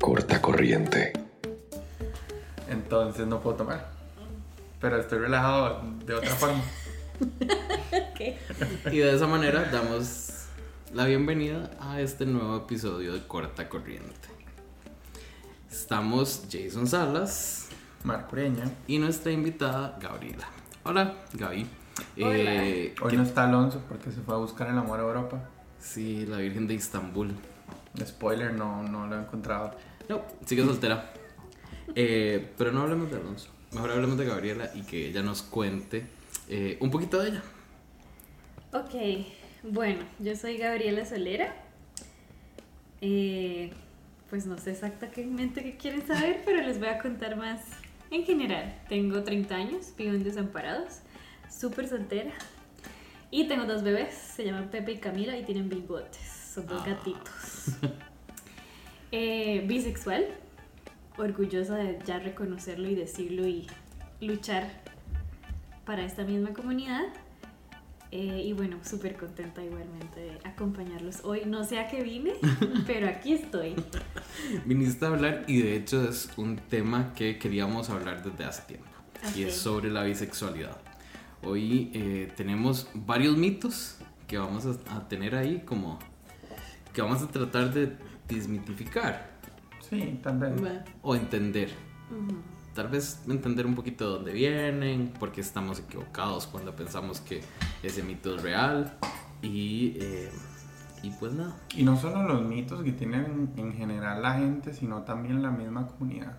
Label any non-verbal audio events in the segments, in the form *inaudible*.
Corta corriente. Entonces no puedo tomar. Pero estoy relajado de otra forma. *laughs* Y de esa manera damos la bienvenida a este nuevo episodio de Corta Corriente. Estamos Jason Salas Marcureña. y nuestra invitada Gabriela. Hola, Gaby. Hola. Eh, Hoy ¿qué- no está Alonso porque se fue a buscar el amor a Europa. Sí, la Virgen de Istambul. Spoiler, no, no lo he encontrado. No, sigue soltera. Eh, pero no hablemos de Alonso. Mejor hablemos de Gabriela y que ella nos cuente eh, un poquito de ella. Ok, bueno, yo soy Gabriela Solera. Eh, pues no sé exactamente qué quieren saber, pero les voy a contar más en general. Tengo 30 años, vivo en Desamparados, súper soltera. Y tengo dos bebés, se llaman Pepe y Camila y tienen bigotes, son dos Ah. gatitos. *laughs* Eh, bisexual, orgullosa de ya reconocerlo y decirlo y luchar para esta misma comunidad. Eh, y bueno, súper contenta igualmente de acompañarlos hoy. No sé a qué vine, *laughs* pero aquí estoy. Viniste a hablar y de hecho es un tema que queríamos hablar desde hace tiempo. Y es sobre la bisexualidad. Hoy eh, tenemos varios mitos que vamos a, a tener ahí como que vamos a tratar de desmitificar Sí, tal vez. o entender. Tal vez entender un poquito de dónde vienen, por qué estamos equivocados cuando pensamos que ese mito es real. Y, eh, y pues nada. Y no solo los mitos que tienen en general la gente, sino también la misma comunidad.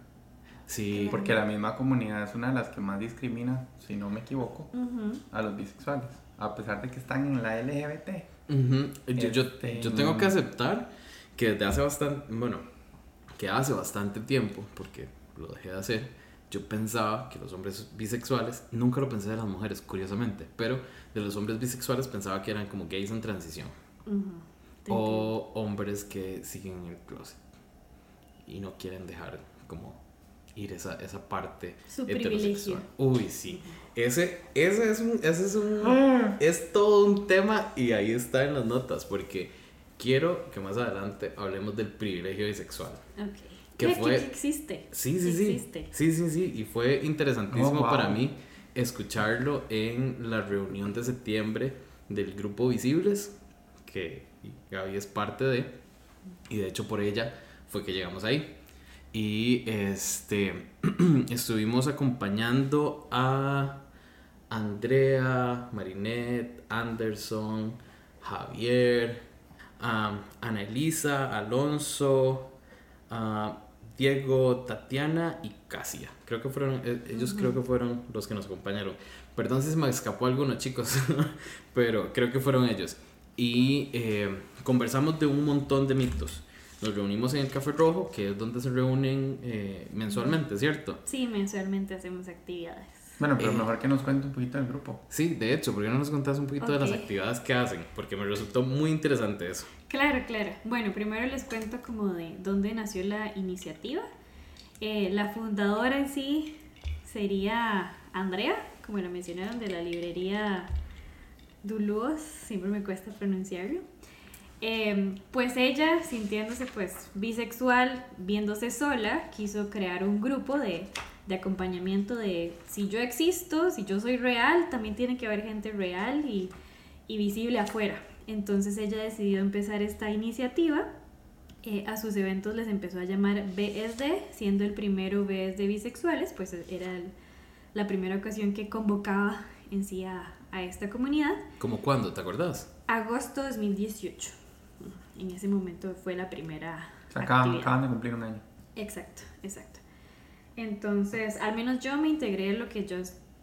Sí, Porque la misma comunidad es una de las que más discrimina, si no me equivoco, a los bisexuales. A pesar de que están en la LGBT. Yo, yo, Este, yo tengo que aceptar que desde hace bastante, bueno, que hace bastante tiempo, porque lo dejé de hacer, yo pensaba que los hombres bisexuales, nunca lo pensé de las mujeres, curiosamente, pero de los hombres bisexuales pensaba que eran como gays en transición, o hombres que siguen en el closet y no quieren dejar como ir esa, esa parte Su heterosexual. privilegio. Uy, sí. Ese, ese es un, ese es un, es todo un tema y ahí está en las notas porque quiero que más adelante hablemos del privilegio bisexual. entiendo. Ok. ¿Qué ¿Qué, fue? existe? Sí, ¿Qué sí, sí. existe? Sí, sí, sí. Y fue interesantísimo Oh, wow. para mí escucharlo en la reunión de septiembre del grupo Visibles, que Gaby es parte de, y de hecho por ella fue que llegamos ahí. Y este *clears throat* estuvimos acompañando a Andrea, Marinette, Anderson, Javier, a Ana Alonso, Diego, Tatiana y Casia. Creo que fueron, eh, ellos creo que fueron los que nos acompañaron. Perdón si se me escapó alguno, chicos, *laughs* pero creo que fueron ellos. Y eh, conversamos de un montón de mitos. Nos reunimos en el Café Rojo, que es donde se reúnen eh, mensualmente, ¿cierto? Sí, mensualmente hacemos actividades. Bueno, pero Eh. mejor que nos cuente un poquito del grupo. Sí, de hecho, ¿por qué no nos contás un poquito de las actividades que hacen? Porque me resultó muy interesante eso. Claro, claro. Bueno, primero les cuento como de dónde nació la iniciativa. Eh, la fundadora en sí sería Andrea, como la mencionaron, de la librería Duluos, siempre me cuesta pronunciarlo. Eh, pues ella, sintiéndose pues bisexual, viéndose sola, quiso crear un grupo de, de acompañamiento de si yo existo, si yo soy real, también tiene que haber gente real y, y visible afuera. Entonces ella decidió empezar esta iniciativa. Eh, a sus eventos les empezó a llamar BSD, siendo el primero BSD bisexuales, pues era el- la primera ocasión que convocaba en sí a, a esta comunidad. ¿Cómo cuándo? ¿Te acordás? Agosto 2018. En ese momento fue la primera. Acaban, actividad. acaban de cumplir un año. Exacto, exacto. Entonces, al menos yo me integré en lo que yo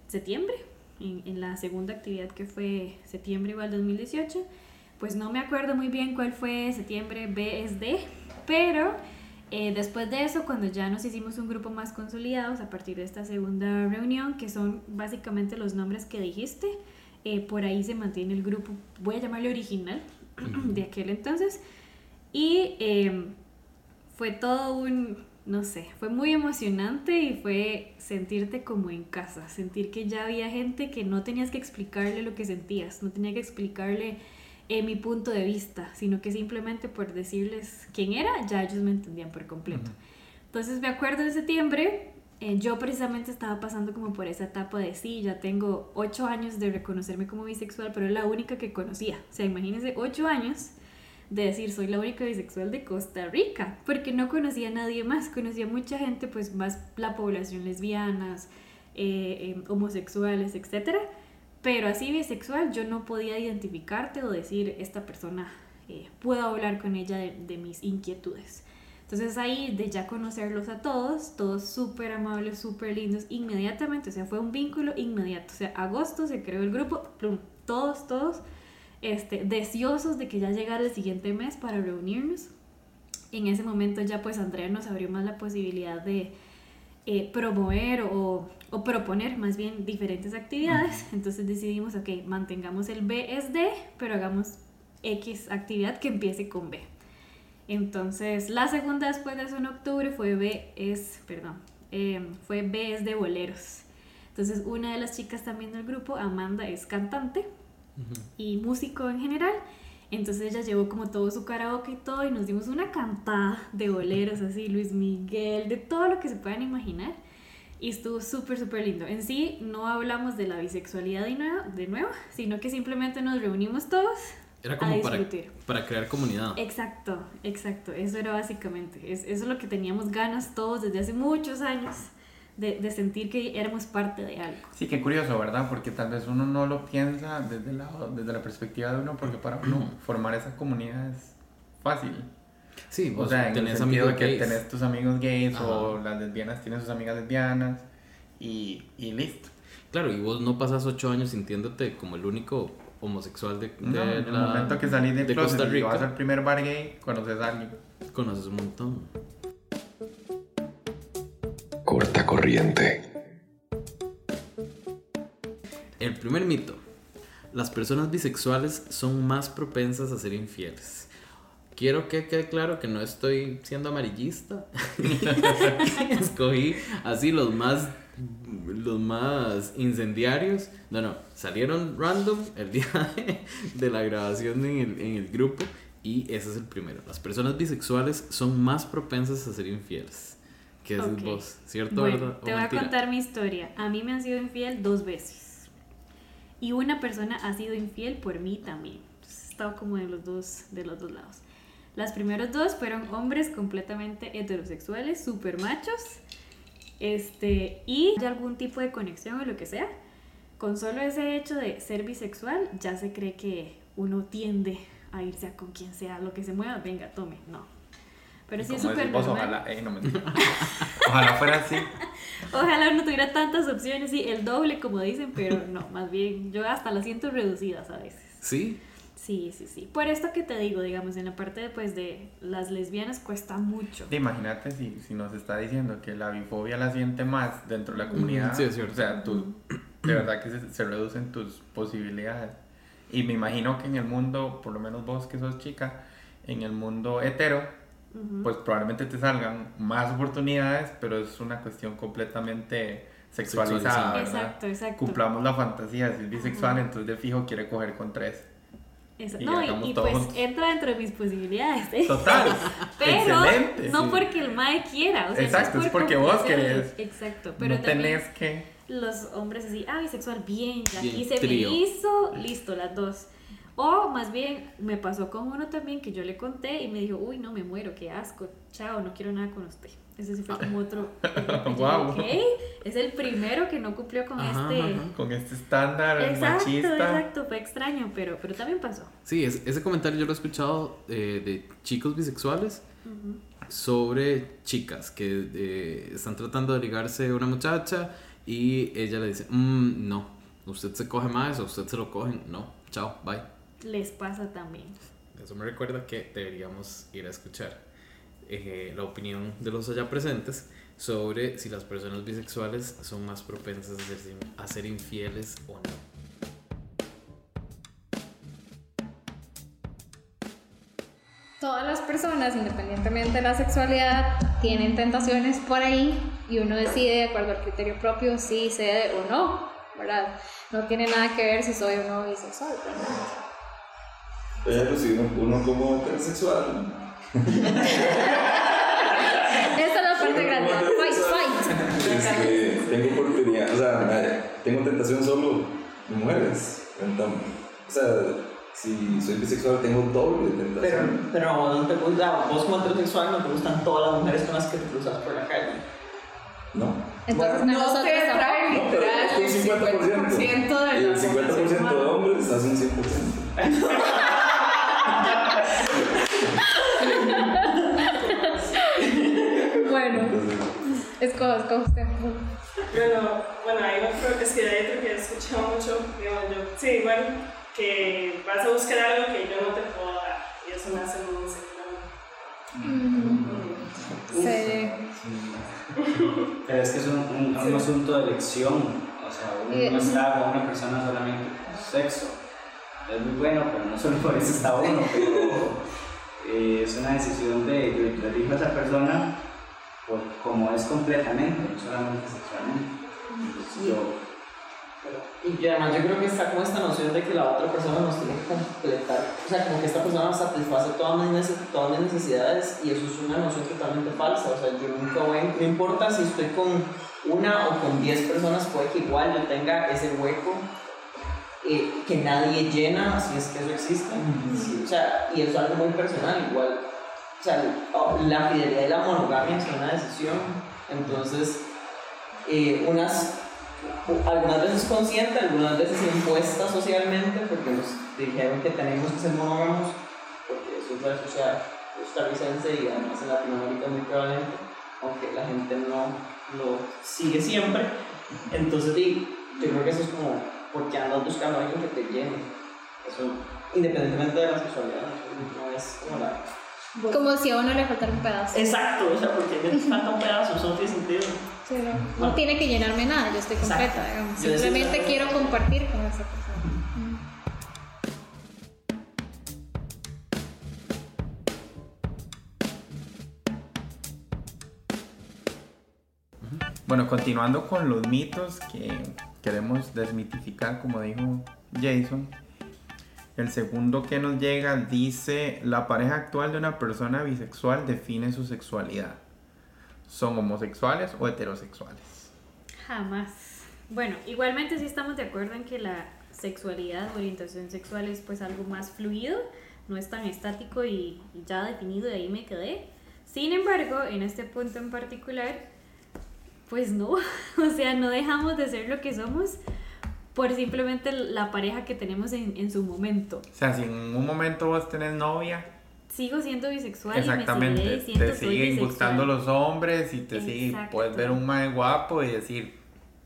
septiembre, en, en la segunda actividad que fue septiembre igual 2018. Pues no me acuerdo muy bien cuál fue septiembre BSD, pero eh, después de eso, cuando ya nos hicimos un grupo más consolidados a partir de esta segunda reunión, que son básicamente los nombres que dijiste, eh, por ahí se mantiene el grupo, voy a llamarle original, *clears throat* de aquel entonces. Y eh, fue todo un, no sé, fue muy emocionante y fue sentirte como en casa, sentir que ya había gente que no tenías que explicarle lo que sentías, no tenía que explicarle en mi punto de vista, sino que simplemente por decirles quién era, ya ellos me entendían por completo. Entonces me acuerdo en septiembre, eh, yo precisamente estaba pasando como por esa etapa de sí, ya tengo ocho años de reconocerme como bisexual, pero es la única que conocía. O sea, imagínense ocho años de decir soy la única bisexual de Costa Rica, porque no conocía a nadie más, conocía mucha gente, pues más la población lesbianas, eh, eh, homosexuales, etc. Pero así bisexual yo no podía identificarte o decir esta persona, puedo hablar con ella de, de mis inquietudes. Entonces ahí de ya conocerlos a todos, todos súper amables, súper lindos, inmediatamente, o sea, fue un vínculo inmediato. O sea, agosto se creó el grupo, plum, todos, todos, este, deseosos de que ya llegara el siguiente mes para reunirnos. En ese momento ya pues Andrea nos abrió más la posibilidad de eh, promover o, o, proponer más bien diferentes actividades. Entonces decidimos, ok, mantengamos el BSD, pero hagamos X actividad que empiece con B. Entonces, la segunda después de eso en octubre fue B es, perdón, em, fue B es de boleros. Entonces, una de las chicas también del grupo, Amanda, es cantante y músico en general. Entonces ella llevó como todo su karaoke y todo y nos dimos una cantada de boleros así, Luis Miguel, de todo lo que se puedan imaginar. Y estuvo súper, súper lindo. En sí, no hablamos de la bisexualidad de nuevo, de nuevo, sino que simplemente nos reunimos todos, era como para, para, crear comunidad. Exacto, exacto. Eso era básicamente. Es, eso es lo que teníamos ganas todos desde hace muchos años. De, de, sentir que éramos parte de algo. Sí, qué curioso, ¿verdad? Porque tal vez uno no lo piensa desde la, desde la perspectiva de uno, porque para uno formar esa comunidad es fácil. Sí, o sea, en el sentido de que tenés tus amigos gays o las lesbianas tienen sus amigas lesbianas y, y listo. Claro, y vos no pasas ocho años sintiéndote como el único homosexual de, no, en el momento que salís de, de Costa Rica. Y vas al primer bar gay, conoces a alguien. Conoces un montón. Corta corriente. El primer mito. Las personas bisexuales son más propensas a ser infieles. Quiero que quede claro que no estoy siendo amarillista. *laughs* Escogí así los más los más incendiarios. No, no, salieron random el día de, la grabación en el, en el, grupo y ese es el primero. Las personas bisexuales son más propensas a ser infieles. Que es vos, ¿cierto? Bueno, te voy a contar mi historia. A mí me han sido infiel dos veces. Y una persona ha sido infiel por mí también. he estado como de los dos, de los dos lados. Las primeros dos fueron hombres completamente heterosexuales, super machos este, y de algún tipo de conexión o lo que sea, con solo ese hecho de ser bisexual, ya se cree que uno tiende a irse a con quien sea, lo que se mueva, venga, tome, no. Pero sí es súper Ojalá, eh, no *laughs* ojalá fuera así. Ojalá no tuviera tantas opciones, sí, el doble como dicen, pero no, más bien yo hasta las siento reducidas a veces. ¿Sí? Sí, sí, sí. Por esto que te digo, digamos, en la parte de, pues, de las lesbianas cuesta mucho. Imagínate si, si nos está diciendo que la bifobia la siente más dentro de la comunidad. Sí, es cierto. O sea, tú, de verdad que se, reducen tus posibilidades. Y me imagino que en el mundo, por lo menos vos que sos chica, en el mundo hetero, pues probablemente te salgan más oportunidades, pero es una cuestión completamente sexualizada. Exacto, exacto. Cumplamos la fantasía, si es bisexual, entonces de fijo quiere coger con tres. no, y, pues entra dentro de mis posibilidades. ¿eh? Total. *laughs* pero no porque el mae quiera. O sea, Exacto, es, porque vos querés. Exacto. Pero no tenés que. Los hombres así, ah, bisexual, bien, ya. y se me hizo, listo, las dos. O más bien, me pasó con uno también que yo le conté y me dijo, uy, no, me muero, qué asco, chao, no quiero nada con usted. Ese sí fue como otro. *laughs* wow. Ok, es el primero que no cumplió con este. Con este estándar exacto, machista. Exacto, fue extraño, pero, pero también pasó. Sí, ese comentario yo lo he escuchado eh, de chicos bisexuales sobre chicas que eh, están tratando de ligarse a una muchacha y ella le dice, mm, no, usted se coge más o usted se lo cogen, no, chao, bye. Les pasa también. Eso me recuerda que deberíamos ir a escuchar eh, la opinión de los allá presentes sobre si las personas bisexuales son más propensas a ser, infieles o no. Todas las personas, independientemente de la sexualidad, tienen tentaciones por ahí y uno decide de acuerdo al criterio propio si cede o no, ¿verdad? No tiene nada que ver si soy o no bisexual, Pero si uno, uno como heterosexual. Esta es la parte grande. Fight, fight. Este, tengo oportunidad, o sea, tengo tentación solo de mujeres. Entonces, o sea, si soy bisexual tengo doble Pero, tentación. pero no te gusta, vos como heterosexual no te gustan todas las mujeres con las que te cruzas por la calle. No. Entonces, no nosotros te tampoco. trae No, pero literal es un 50%. 50% de Y el 50% de hombres hace un 100%. *laughs* Bueno, Entonces, escoja, escoja usted. Bueno, bueno, hay otro, es que hay otro que he escuchado mucho, digamos yo, sí, igual, que vas a buscar algo que yo no te puedo dar, y eso me hace muy insegura. Sí. Pero es que es un, un- un asunto de elección. O sea, uno no está con una persona solamente por sexo. Es muy bueno, pero no solo por eso está uno. Pero eh, es una decisión de yo, yo elijo a esa persona por como es completamente, no solamente sexualmente. Entonces, yo, Y además yo creo que está como esta noción de que la otra persona nos tiene que completar. O sea, como que esta persona satisface todas mis, neces- todas mis necesidades y eso es una noción totalmente falsa. O sea, yo nunca voy, no importa si estoy con una o con diez personas, puede que igual yo tenga ese hueco eh, que nadie llena, si es que eso existe. Sí, o sea, y eso es algo muy personal, igual. O sea, la fidelidad y la monogamia son una decisión. Entonces, eh, unas algunas veces consciente, algunas veces impuesta socialmente, porque nos dijeron que tenemos que ser monógamos, porque eso es la sociedad costarricense y además en Latinoamérica es muy prevalente, aunque la gente no lo sigue siempre. Entonces, di, yo creo que eso es como porque andas buscando a alguien que te llene. Eso, independientemente de la sexualidad, no es como la. Como si a uno le faltara un pedazo. Exacto, o sea, porque me falta un pedazo, eso no tiene sentido. Sí, no, no tiene que llenarme nada, yo estoy completa. Digamos. Yo decía- Simplemente quiero compartir con esa persona. Bueno, continuando con los mitos que queremos desmitificar, como dijo Jason. El segundo que nos llega dice, la pareja actual de una persona bisexual define su sexualidad. ¿Son homosexuales o heterosexuales? Jamás. Bueno, igualmente sí estamos de acuerdo en que la sexualidad, orientación sexual es pues algo más fluido, no es tan estático y ya definido, y ahí me quedé. Sin embargo, en este punto en particular, pues no, *laughs* o sea, no dejamos de ser lo que somos por simplemente la pareja que tenemos en, en su momento. O sea, si en un momento vos tenés novia, Sigo siendo bisexual y me exactamente, diciendo te siguen bisexual. gustando los hombres y te siguen, puedes ver un mae guapo y decir,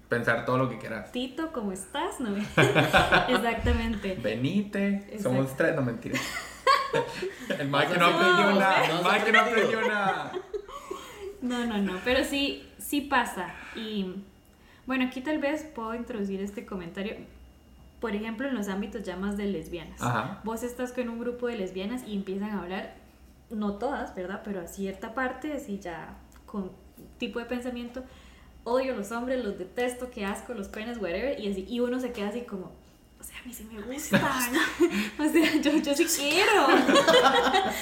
pensar todo lo que quieras. Tito, ¿cómo estás? No, *laughs* Exactamente. Venite, Exacto. somos tres, no mentira. *laughs* El que No, aprendió nada, el que no aprendió nada. No, no, no, pero sí, sí pasa. Y bueno, aquí tal vez puedo introducir este comentario. Por ejemplo, en los ámbitos ya más de lesbianas. Ajá. Vos estás con un grupo de lesbianas y empiezan a hablar, no todas, ¿verdad? Pero a cierta parte, así ya con tipo de pensamiento, odio a los hombres, los detesto, qué asco, los penes, whatever. Y, así, y uno se queda así como, sea, a mí sí me gustan. *laughs* o sea, yo, yo sí quiero. *laughs*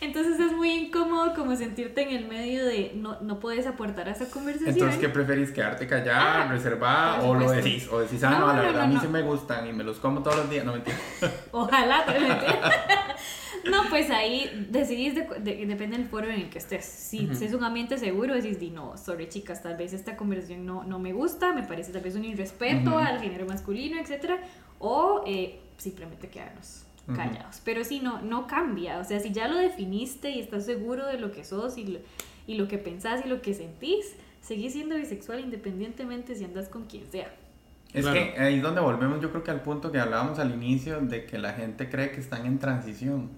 Entonces es muy incómodo como sentirte en el medio de no, no puedes aportar a esa conversación. Entonces, ¿qué preferís? ¿Quedarte callada, Ah, reservada o lo decís? O decís, ah, no, No, la no, verdad, no, a mí sí me gustan y me los como todos los días. No, mentira. *laughs* Ojalá, te No, pues ahí decidís, de- de- depende del foro en el que estés. Si, Ujú. si es un ambiente seguro, decís, di, no, sorry chicas, tal vez esta conversación no, no me gusta, me parece tal vez un irrespeto Ujú. al género masculino, etc. O eh, simplemente quedarnos callados. Pero sí, no, no cambia. O sea, si ya lo definiste y estás seguro de lo que sos y lo, y lo que pensás y lo que sentís, seguís siendo bisexual independientemente si andas con quien sea. Es Claro. que ahí es donde volvemos, yo creo que al punto que hablábamos al inicio de que la gente cree que están en transición.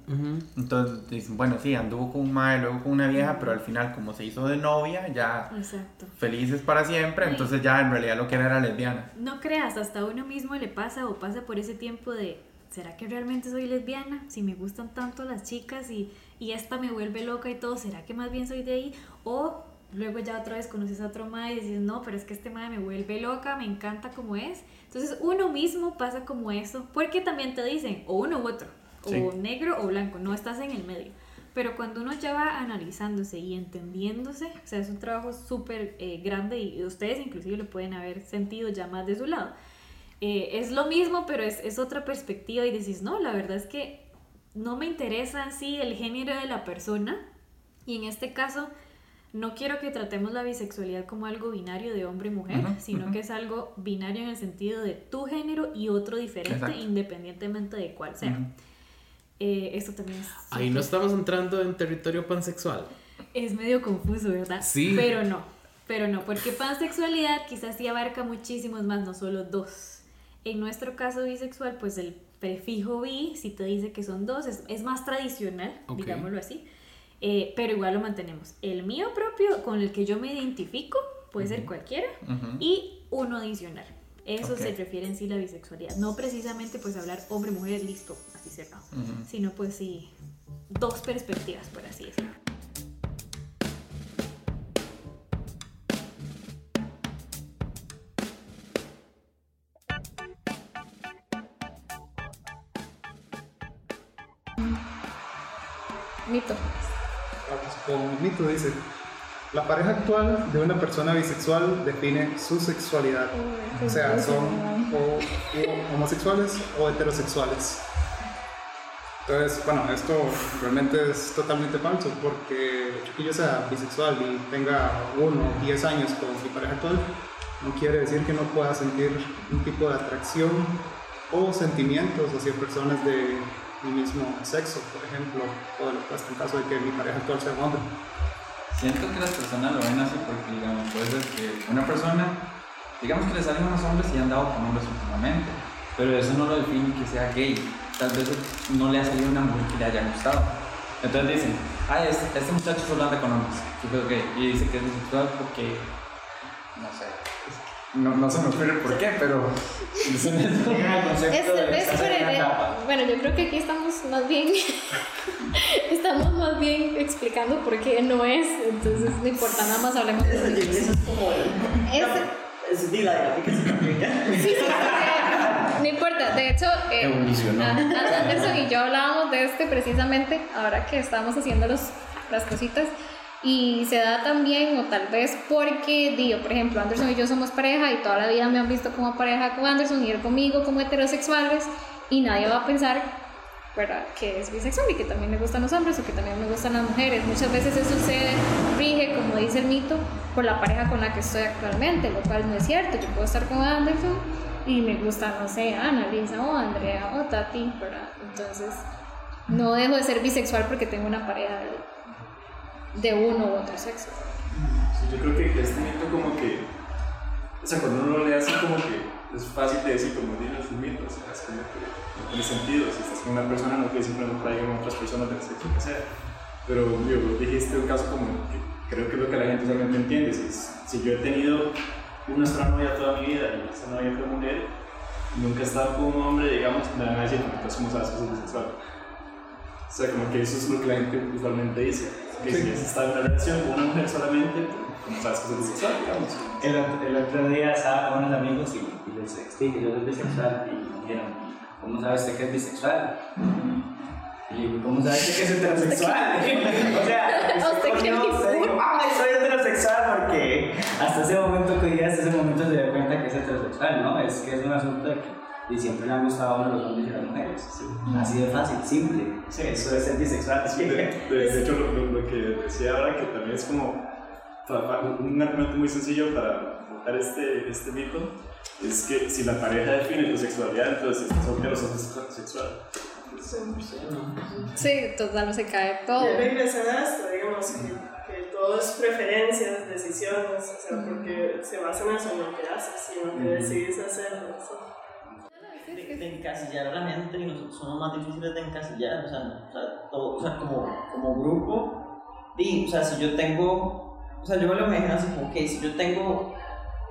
Entonces dicen, bueno, sí, anduvo con un mae, luego con una vieja, pero al final, como se hizo de novia, ya Exacto. felices para siempre, Sí. entonces ya en realidad lo que era era lesbiana. No creas, hasta a uno mismo le pasa o pasa por ese tiempo de, ¿será que realmente soy lesbiana? Si me gustan tanto las chicas y, y esta me vuelve loca y todo, ¿será que más bien soy de ahí? O luego ya otra vez conoces a otro mae y dices, no, pero es que este mae me vuelve loca, me encanta como es. Entonces uno mismo pasa como eso, porque también te dicen, o uno u otro, o Sí. negro o blanco, no estás en el medio. Pero cuando uno ya va analizándose y entendiéndose, o sea, es un trabajo súper eh, grande y ustedes inclusive lo pueden haber sentido ya más de su lado. Eh, es lo mismo, pero es, es otra perspectiva y decís, no, la verdad es que no me interesa en sí el género de la persona y en este caso no quiero que tratemos la bisexualidad como algo binario de hombre y mujer, sino que es algo binario en el sentido de tu género y otro diferente Exacto. independientemente de cuál sea. Eh, esto también es, Ahí no estamos entrando en territorio pansexual. es medio confuso, ¿verdad? Sí. Pero no, pero no, porque pansexualidad quizás sí abarca muchísimos más, no solo dos. En nuestro caso bisexual, pues el prefijo bi, si te dice que son dos, es, es más tradicional, digámoslo así, Eh, pero igual lo mantenemos. El mío propio, con el que yo me identifico, puede ser cualquiera, y uno adicional. Eso se refiere en sí la bisexualidad. No precisamente pues hablar hombre-mujer, listo, así cerrado. Ujú. Sino pues sí, dos perspectivas, por así decirlo. Mito. Con mito dice, la pareja actual de una persona bisexual define su sexualidad. O sea, son o, o homosexuales o heterosexuales. Entonces, bueno, esto realmente es totalmente falso porque que yo sea bisexual y tenga uno o diez años con mi pareja actual no quiere decir que no pueda sentir un tipo de atracción o sentimientos hacia personas de mi mismo sexo, por ejemplo, o lo opuesto en caso de que mi pareja actual sea un hombre. Siento que las personas lo ven así porque, digamos, puede ser que una persona, digamos que le salen unos hombres y han dado con hombres últimamente, pero eso no lo define que sea gay. Tal vez no le ha salido una mujer que le haya gustado. Entonces dicen, este, este muchacho solo anda con hombres, yo creo que, y dice que es bisexual porque, no sé, no, no se me ocurre por qué, pero Es, de el- etapa. bueno, yo creo que aquí estamos más bien, *laughs* estamos más bien explicando por qué no es, entonces no importa, nada más hablemos de Eso, eso. eso es como. Es- Es di la gráfica. Sí, sí, sí, no importa, de hecho, eh, Anderson y yo hablábamos de este precisamente ahora que estábamos haciendo los, las cositas y se da también, o tal vez porque, digo, por ejemplo, Anderson y yo somos pareja y toda la vida me han visto como pareja con Anderson y él conmigo como heterosexuales y nadie va a pensar ¿verdad? que es bisexual y que también le gustan los hombres o que también me gustan las mujeres. Muchas veces eso se rige, como dice el mito, por la pareja con la que estoy actualmente, lo cual no es cierto. Yo puedo estar con Anderson y me gusta, no sé, Ana, Lisa o Andrea o Tati, ¿verdad? Entonces, no dejo de ser bisexual porque tengo una pareja de uno u otro sexo. Yo creo que este mito como que, o sea, cuando uno lo lee así como que es fácil de decir como dices un mito, o sea, es como que no tiene sentido, si estás con una persona no quiere decir que no traigan otras personas del sexo que sea, pero vos dijiste un caso como que creo que es lo que la gente usualmente entiende, si, yo he tenido una sola novia toda mi vida y esa novia fue mujer, nunca he estado con un hombre, digamos, me van a decir, sabes que soy bisexual. O sea, como que eso es lo que la gente usualmente dice. Que si has estado en una relación con una mujer solamente, pues, como sabes que soy bisexual, digamos. El, el otro día estaba con unos amigos y, y les expliqué, yo soy bisexual y me dijeron, ¿cómo sabe usted que es bisexual? Y le digo, ¿cómo sabe usted que es heterosexual? *laughs* o sea, ¿A usted qué le coño, usted dijo, ¡ay, soy heterosexual! Porque hasta ese momento que hasta ese momento se dio cuenta que es heterosexual, ¿no? Es que es un asunto de que y siempre le han gustado a uno los hombres y las mujeres. Así de fácil, simple. Eso es ser bisexual. Sí, de, de- de hecho, lo, lo- lo que decía ahora, que también es como un argumento muy sencillo para votar este, este mito, es que si la pareja define tu sexualidad, entonces si estás soltero, sos sexual. Sí, total, se cae todo. Y regresar a esto, digamos, que, que todo es preferencias, decisiones, o sea, porque se basa en eso, en lo que haces y en lo que decidís hacer. ¿no? De, de encasillar a la gente y nosotros somos más difíciles de encasillar, o sea, o sea, todo, o sea como, como grupo, y, o sea, si yo tengo, o sea, yo me lo imagino así como que si yo tengo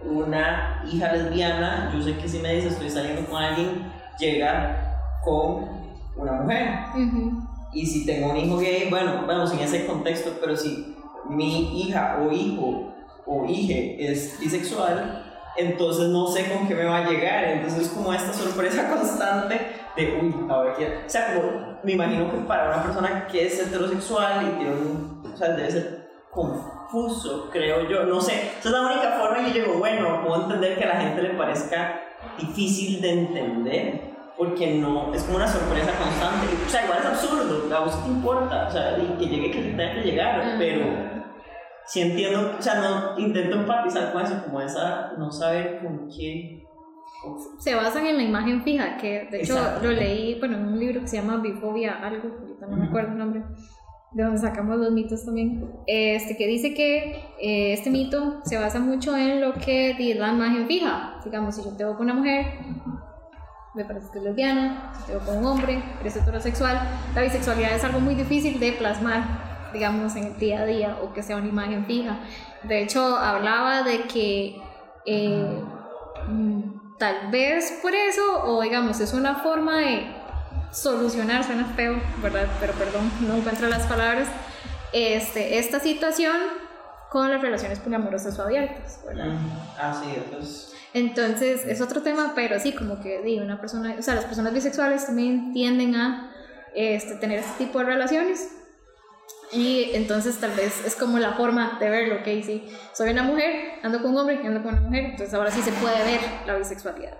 una hija lesbiana, yo sé que si me dice estoy saliendo con alguien, llega con una mujer, Ujú. y si tengo un hijo gay, bueno, vamos en ese contexto, pero si mi hija o hijo o hija es bisexual, entonces no sé con qué me va a llegar, entonces es como esta sorpresa *laughs* constante de, uy, a ver qué, o sea, como me imagino que para una persona que es heterosexual y tiene un, o sea, debe ser confuso, creo yo, no sé, esa es la única forma que yo digo, bueno, puedo entender que a la gente le parezca difícil de entender, porque no, es como una sorpresa constante, o sea, igual es absurdo, a vos te importa, o sea, y que llegue que tenga que llegar, pero sí entiendo, o sea, no intento empatizar con eso, como esa, no saber con quién. Se basan en la imagen fija, que de hecho lo leí bueno, en un libro que se llama Bifobia, algo, ahorita no me acuerdo el nombre, de donde sacamos los mitos también, este, que dice que eh, este mito se basa mucho en lo que di- la imagen fija. Digamos, si yo te veo con una mujer, me parece que es lesbiana, si te veo con un hombre, eres heterosexual, la bisexualidad es algo muy difícil de plasmar, digamos, en el día a día o que sea una imagen fija. De hecho, hablaba de que eh, mm, tal vez por eso, o digamos, es una forma de solucionar, suena feo, ¿verdad? Pero perdón, no encuentro las palabras, este, esta situación con las relaciones poliamorosas o abiertas, ¿verdad? Ah, sí, entonces... Entonces es otro tema, pero sí, como que di, una persona, o sea, las personas bisexuales también tienden a este, tener este tipo de relaciones. Y entonces tal vez es como la forma de verlo, que sí, soy una mujer, ando con un hombre, ando con una mujer, entonces ahora sí se puede ver la bisexualidad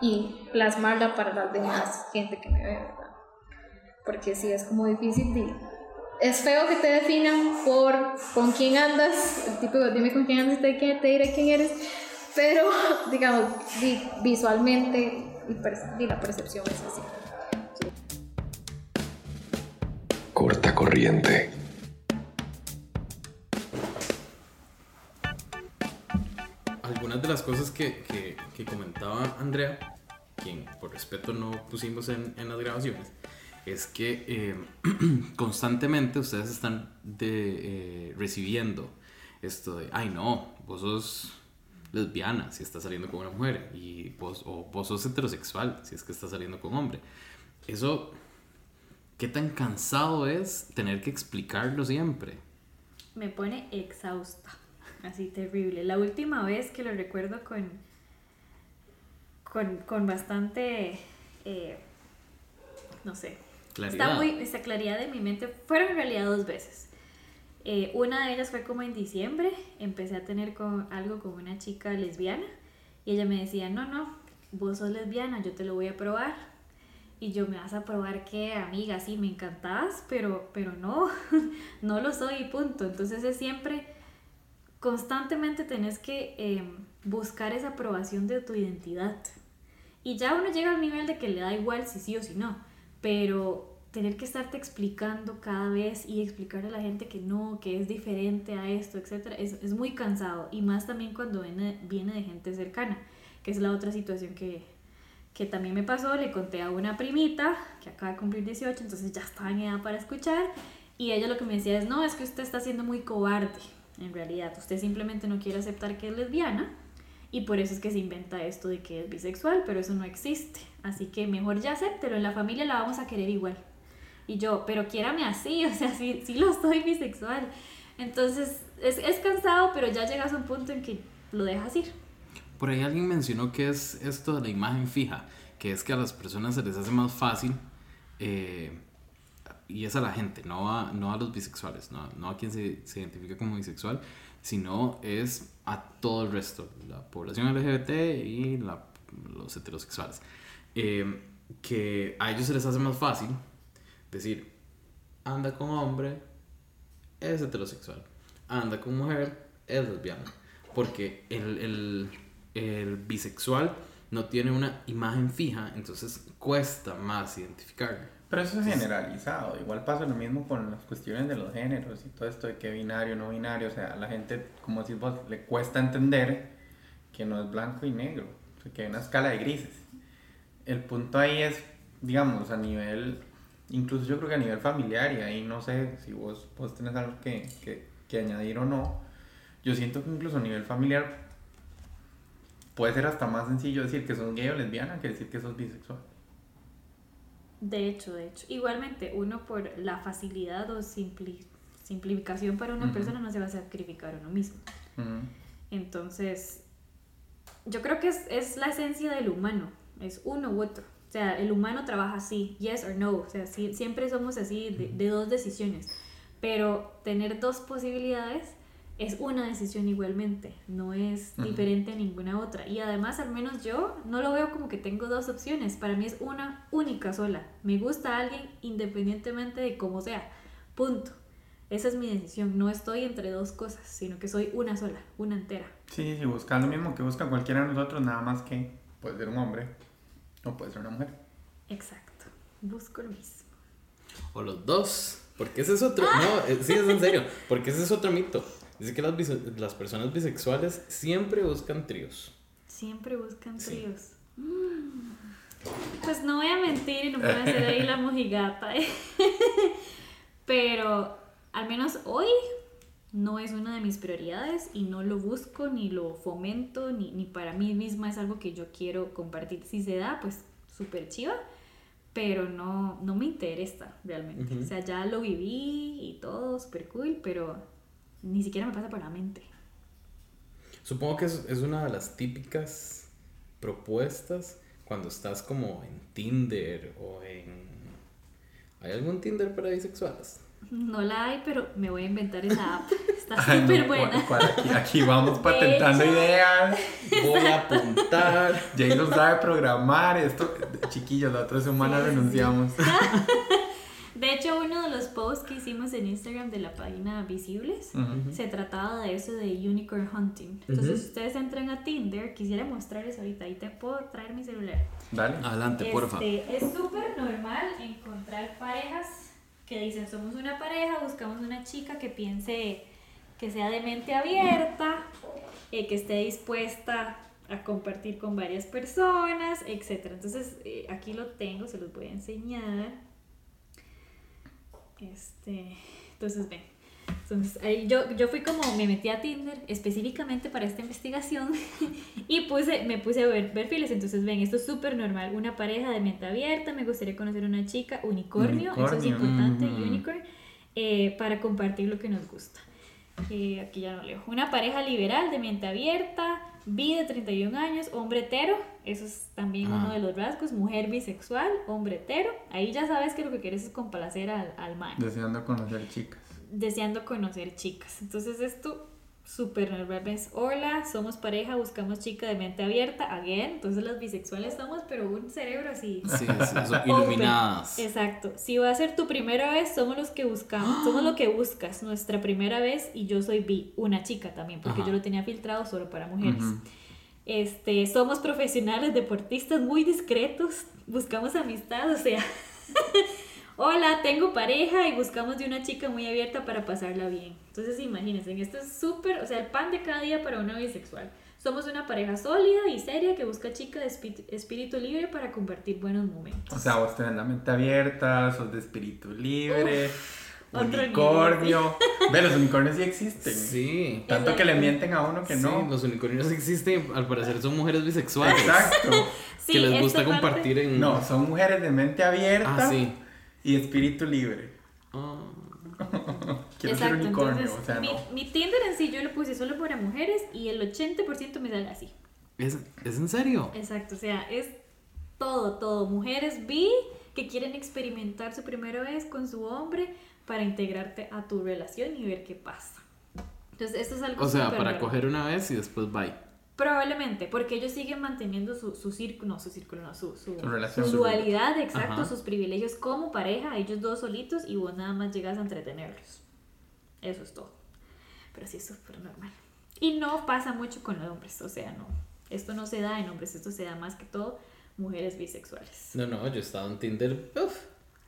y plasmarla para la demás gente que me ve, ¿verdad? Porque sí, es como difícil, di, es feo que te definan por con quién andas, el típico dime con quién andas, te, te diré quién eres, pero *laughs* digamos, vi- visualmente y la percepción es así. Corta corriente. Algunas de las cosas que, que, comentaba Andrea, quien por respeto no pusimos en, en las grabaciones, es que eh, *clears throat* constantemente ustedes están eh, recibiendo esto de, ay no, vos sos lesbiana si estás saliendo con una mujer, y vos, o vos sos heterosexual si es que estás saliendo con un hombre. Eso, ¿qué tan cansado es tener que explicarlo siempre? Me pone exhausta, así terrible. La última vez que lo recuerdo con, con, con bastante, eh, no sé, Claridad. Está muy, esta claridad de mi mente fueron en realidad dos veces. Eh, una de ellas fue como en diciembre, empecé a tener con, algo con una chica lesbiana y ella me decía, no, no, vos sos lesbiana, yo te lo voy a probar. Y yo, ¿me vas a probar qué, amiga? Sí, me encantabas, pero, pero no, *laughs* no lo soy y punto. Entonces es siempre, constantemente tenés que eh, buscar esa aprobación de tu identidad. Y ya uno llega al nivel de que le da igual si sí o si no, pero tener que estarte explicando cada vez y explicarle a la gente que no, que es diferente a esto, etcétera, es, es muy cansado. Y más también cuando viene, viene de gente cercana, que es la otra situación que, que también me pasó. Le conté a una primita que acaba de cumplir 18, entonces ya estaba en edad para escuchar. Y ella lo que me decía es, no, es que usted está siendo muy cobarde, en realidad. Usted simplemente no quiere aceptar que es lesbiana y por eso es que se inventa esto de que es bisexual, pero eso no existe. Así que mejor ya acéptelo, en la familia la vamos a querer igual. Y yo, pero quiérame así, *laughs* o sea, sí, sí lo soy bisexual. Entonces, es, es cansado, pero ya llegas a un punto en que lo dejas ir. Por ahí alguien mencionó que es esto de la imagen fija, que es que a las personas se les hace más fácil, eh, y es a la gente, no a, no a los bisexuales, no, a quien se, identifica como bisexual, sino es a todo el resto, la población LGBT y los heterosexuales. Eh, que a ellos se les hace más fácil decir, anda con hombre, es heterosexual, anda con mujer, es lesbiana. Porque el, el bisexual no tiene una imagen fija, entonces cuesta más identificarlo. Pero eso es generalizado. Igual pasa lo mismo con las cuestiones de los géneros y todo esto de que binario, no binario. O sea, a la gente, como decís vos, le cuesta entender que no es blanco y negro. O sea, que hay una escala de grises. El punto ahí es, digamos, a nivel, incluso yo creo que a nivel familiar, y ahí no sé si vos, vos tenés algo que, que, que añadir o no. Yo siento que incluso a nivel familiar puede ser hasta más sencillo decir que sos gay o lesbiana que decir que sos bisexual. De hecho, de hecho. Igualmente, uno por la facilidad o simpli- simplificación para una persona no se va a sacrificar a uno mismo. Entonces, yo creo que es, es la esencia del humano, es uno u otro. O sea, el humano trabaja así, yes or no. O sea, sí- siempre somos así de, de dos decisiones. Pero tener dos posibilidades es una decisión igualmente, no es diferente a ninguna otra. Y además, al menos yo no lo veo como que tengo dos opciones. Para mí es una única sola. Me gusta a alguien independientemente de cómo sea. Punto. Esa es mi decisión. No estoy entre dos cosas, sino que soy una sola, una entera. Sí, sí, buscar lo mismo que busca cualquiera de nosotros, nada más que puede ser un hombre o puede ser una mujer. Exacto. Busco lo mismo. O los dos. Porque ese es otro. No, eh, sí, es en serio. Porque ese es otro mito. Dice que las, las personas bisexuales siempre buscan tríos. Siempre buscan Sí. tríos. Mm. Pues no voy a mentir y no me voy a hacer ahí la *laughs* mojigata. ¿eh? *laughs* Pero al menos hoy no es una de mis prioridades y no lo busco ni lo fomento ni, ni para mí misma es algo que yo quiero compartir. Si se da, pues súper chiva, pero no, no me interesa realmente. O sea, ya lo viví y todo, súper cool, pero ni siquiera me pasa por la mente. Supongo que es, es una de las típicas propuestas cuando estás como en Tinder o en... ¿Hay algún Tinder para bisexuales? No la hay, pero me voy a inventar esa app. *laughs* Está no, súper ¿cuál- buena. cuál? Aquí, aquí vamos patentando hecho- ideas. *laughs* Voy a apuntar. Jay lo sabe programar. Esto, chiquillos, la otra semana Sí, sí, sí. *laughs* hecho, uno de los posts que hicimos en Instagram de la página Visibles Ujú. se trataba de eso de unicorn hunting. Entonces, si ustedes entran a Tinder, quisiera mostrarles ahorita. Ahí te puedo traer mi celular. Dale. Adelante, porfa. Este, es súper normal encontrar parejas que dicen somos una pareja, buscamos una chica que piense que sea de mente abierta, eh, que esté dispuesta a compartir con varias personas, etc. Entonces eh, aquí lo tengo, se los voy a enseñar. Este, entonces ven. Entonces, ahí yo, yo fui como, me metí a Tinder específicamente para esta investigación *laughs* y puse, me puse a ver perfiles. Entonces, ven, esto es súper normal. Una pareja de mente abierta, me gustaría conocer una chica, unicornio, eso es importante, mm. unicorn, eh, para compartir lo que nos gusta. Eh, aquí ya no leo. Una pareja liberal de mente abierta, bi de 31 años, hombre hetero, eso es también Ah. uno de los rasgos, mujer bisexual, hombre hetero. Ahí ya sabes que lo que quieres es complacer al, al man Deseando conocer chicas. deseando conocer chicas. Entonces esto súper normal ves, hola, somos pareja, buscamos chica de mente abierta, again, entonces las bisexuales somos, pero un cerebro así. Sí, sí, son *laughs* iluminadas. Exacto. Si va a ser tu primera vez, somos los que buscamos, somos lo que buscas, nuestra primera vez y yo soy bi, una chica también, porque Ajá. yo lo tenía filtrado solo para mujeres. Este, somos profesionales, deportistas muy discretos, buscamos amistad, o sea, *laughs* hola, tengo pareja y buscamos de una chica muy abierta para pasarla bien. Entonces, imagínense, esto es súper, o sea, el pan de cada día para una bisexual. Somos una pareja sólida y seria que busca chica de espí- espíritu libre para compartir buenos momentos. O sea, vos tenés la mente abierta, sos de espíritu libre, otro unicornio. *laughs* Ve, los unicornios sí existen. Sí. Tanto que le mienten a uno que Sí, no. los unicornios existen, al parecer son mujeres bisexuales. Exacto. Sí, que les gusta parte- compartir en... No, son mujeres de mente abierta Ah, sí. y espíritu libre. Ah. *laughs* Quiero ser Exacto, unicornio, entonces o sea, mi, no. mi Tinder en sí yo lo puse solo para mujeres y el 80% me sale así. ¿Es, ¿Es en serio? Exacto, o sea, es todo, todo. Mujeres bi que quieren experimentar su primera vez con su hombre para integrarte a tu relación y ver qué pasa. Entonces, esto es algo O sea, para raro. coger una vez y después bye. Probablemente, porque ellos siguen manteniendo su, su círculo, no, su círculo, no, su, su, Su relación. su dualidad, exacto, Ajá. sus privilegios como pareja, ellos dos solitos y vos nada más llegas a entretenerlos. Eso es todo. Pero sí es súper normal. Y no pasa mucho con los hombres, o sea, no. Esto no se da en hombres, esto se da más que todo mujeres bisexuales. No, no, yo he estado en Tinder uf,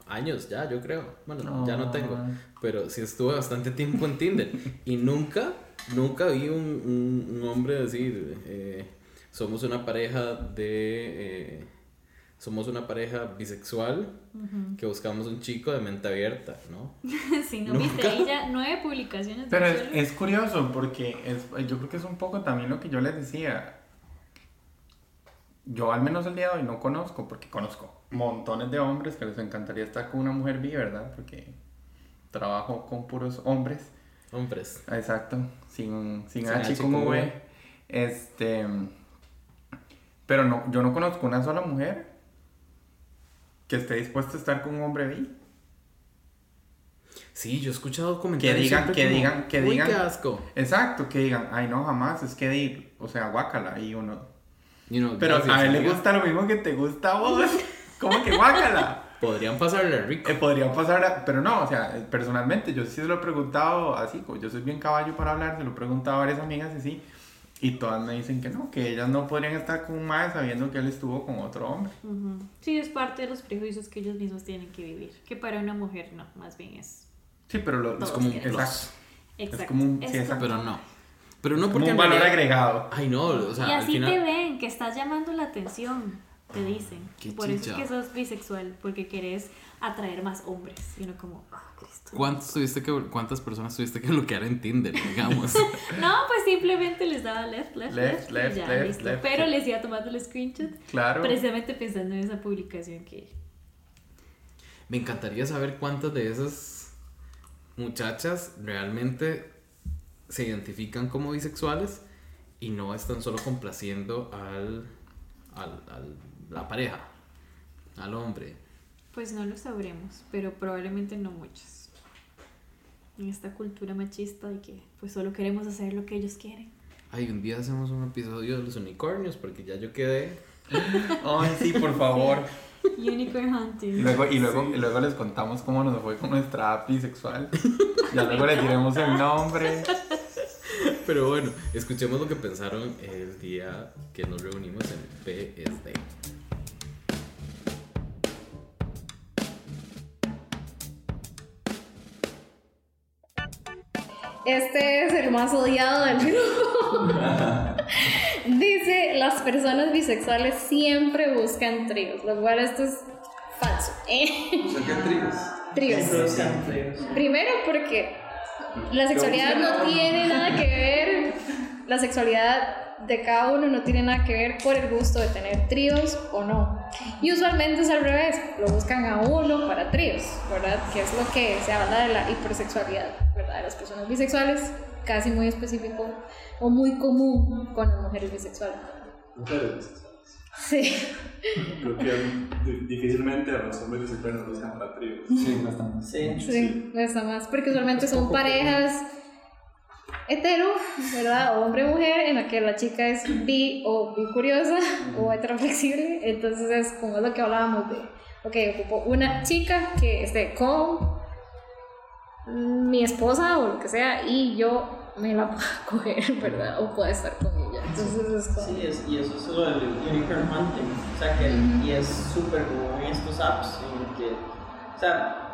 años ya, yo creo. Bueno, ya no tengo. Pero sí estuve bastante tiempo en Tinder. y nunca, nunca vi un, un- un hombre decir, eh, somos una pareja de... eh, somos una pareja bisexual que buscamos un chico de mente abierta, ¿no? *laughs* si no Nunca. viste ahí ya nueve publicaciones. Pero es curioso porque es, yo creo que es un poco también lo que yo les decía. Yo al menos el día de hoy no conozco, porque conozco montones de hombres que les encantaría estar con una mujer bi, ¿verdad? Porque trabajo con puros hombres. Hombres. Exacto, sin, sin, Sin H H como. V. Este, Pero no, yo no conozco una sola mujer que esté dispuesta a estar con un hombre bi. Sí, yo he escuchado Que comentarios. digan, siempre que como, digan, que "Uy, digan. qué asco. Exacto, que digan, ay no, jamás, es que di, o sea, guácala, y uno. You know, Pero a él le gusta lo mismo que te gusta a vos. ¿Cómo que guácala? Podrían pasarle rico. Eh, podría pasar, a- pero no, o sea, eh, personalmente yo sí se lo he preguntado así, como yo soy bien caballo para hablar, se lo he preguntado a varias amigas y sí, y todas me dicen que no, que ellas no podrían estar con un mae sabiendo que él estuvo con otro hombre. Ujú. Sí, es parte de los prejuicios que ellos mismos tienen que vivir. Que para una mujer no, más bien es. Sí, pero lo, es como un, exacto. Exacto. como un- sí, Es exacto. Pero no. Pero no Como porque un en valor realidad- agregado. Ay, no, o sea, y al así final. te ven, que estás llamando la atención, te dicen. Qué Por eso es que sos bisexual, porque querés atraer más hombres. Y uno como, ah, Cristo. ¿Cuántos tuviste que, ¿Cuántas personas tuviste que bloquear en Tinder, digamos? *laughs* No, pues simplemente les daba left, left, Left, left, left, ya, left, listo. left. Pero les iba tomando el screenshot Claro. precisamente pensando en esa publicación que Me encantaría saber cuántas de esas muchachas realmente se identifican como bisexuales y no están solo complaciendo al, al, al- la pareja, al hombre. pues no lo sabremos, pero probablemente no muchos. En esta cultura machista de que pues solo queremos hacer lo que ellos quieren. Ay, un día hacemos un episodio de los unicornios porque ya yo quedé. *laughs* Ay, sí, por favor. *laughs* Unicorn hunting. Y luego, y luego, y luego les contamos cómo nos fue con nuestra app bisexual. *laughs* Ya luego le diremos el nombre. Pero bueno, escuchemos lo que pensaron el día que nos reunimos en PSD. Este es el más odiado del grupo. *laughs* Dice, las personas bisexuales siempre buscan tríos, lo cual esto es falso. ¿eh? ¿Qué tríos? Tríos. Primero porque la sexualidad no tiene nada que ver, la sexualidad de cada uno no tiene nada que ver por el gusto de tener tríos o no. Y usualmente es al revés, lo buscan a uno para tríos, ¿verdad? Que es lo que se habla de la hipersexualidad, ¿verdad? De las personas bisexuales, casi muy específico o muy común con las mujeres bisexuales. Mujeres bisexuales. Sí. Creo que di- difícilmente a los hombres bisexuales nos buscan para tríos. Sí, bastante. Sí. Sí, no está más, porque usualmente son parejas hetero, ¿verdad? O hombre-mujer, en la que la chica es bi o bi curiosa o heteroflexible. Entonces es como es lo que hablábamos de, ok, ocupo una chica que esté con mi esposa o lo que sea y yo me la puedo *laughs* coger, ¿verdad? O pueda estar con ella. Entonces es como... Sí, es, y eso es lo del unicorn hunting. O sea, que y es súper común en estos apps. En que, o sea,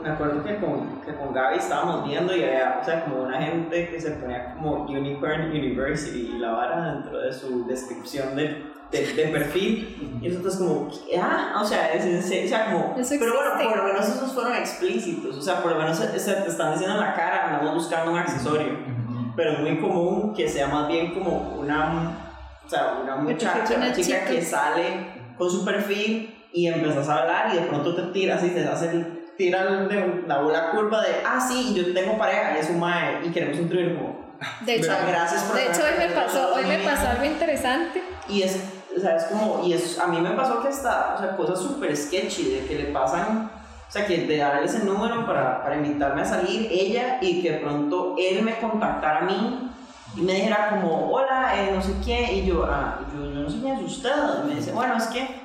me acuerdo que con, que con Gaby estábamos viendo y había, o sea, como una gente que se ponía como Unicorn University y la vara dentro de su descripción de, de, de perfil. Y nosotros como, ¿qué? ah, o sea, es, es- o sea, como, Eso pero bueno, por lo menos esos fueron explícitos. O sea, por lo menos se, se te están diciendo en la cara, andamos buscando un accesorio pero es muy común que sea más bien como una, o sea, una muchacha, una chica. que sale con su perfil y empezás a hablar y de pronto te tiras y te hace el, tiran de la bola curva de, ah, sí, yo tengo pareja y es un mae y queremos un trío como, De hecho, gracias por de hecho hoy me pasó, hoy me pasó algo interesante. y es, o sea, es como, y es, a mí me pasó que hasta, o sea, cosas súper sketchy de que le pasan, o sea, que de darle ese número para, para invitarme a salir, ella, y que de pronto él me contactara a mí y me dijera como, hola, eh, no sé qué, y yo, ah, yo, yo no sé quién es usted, y me dice, bueno, es que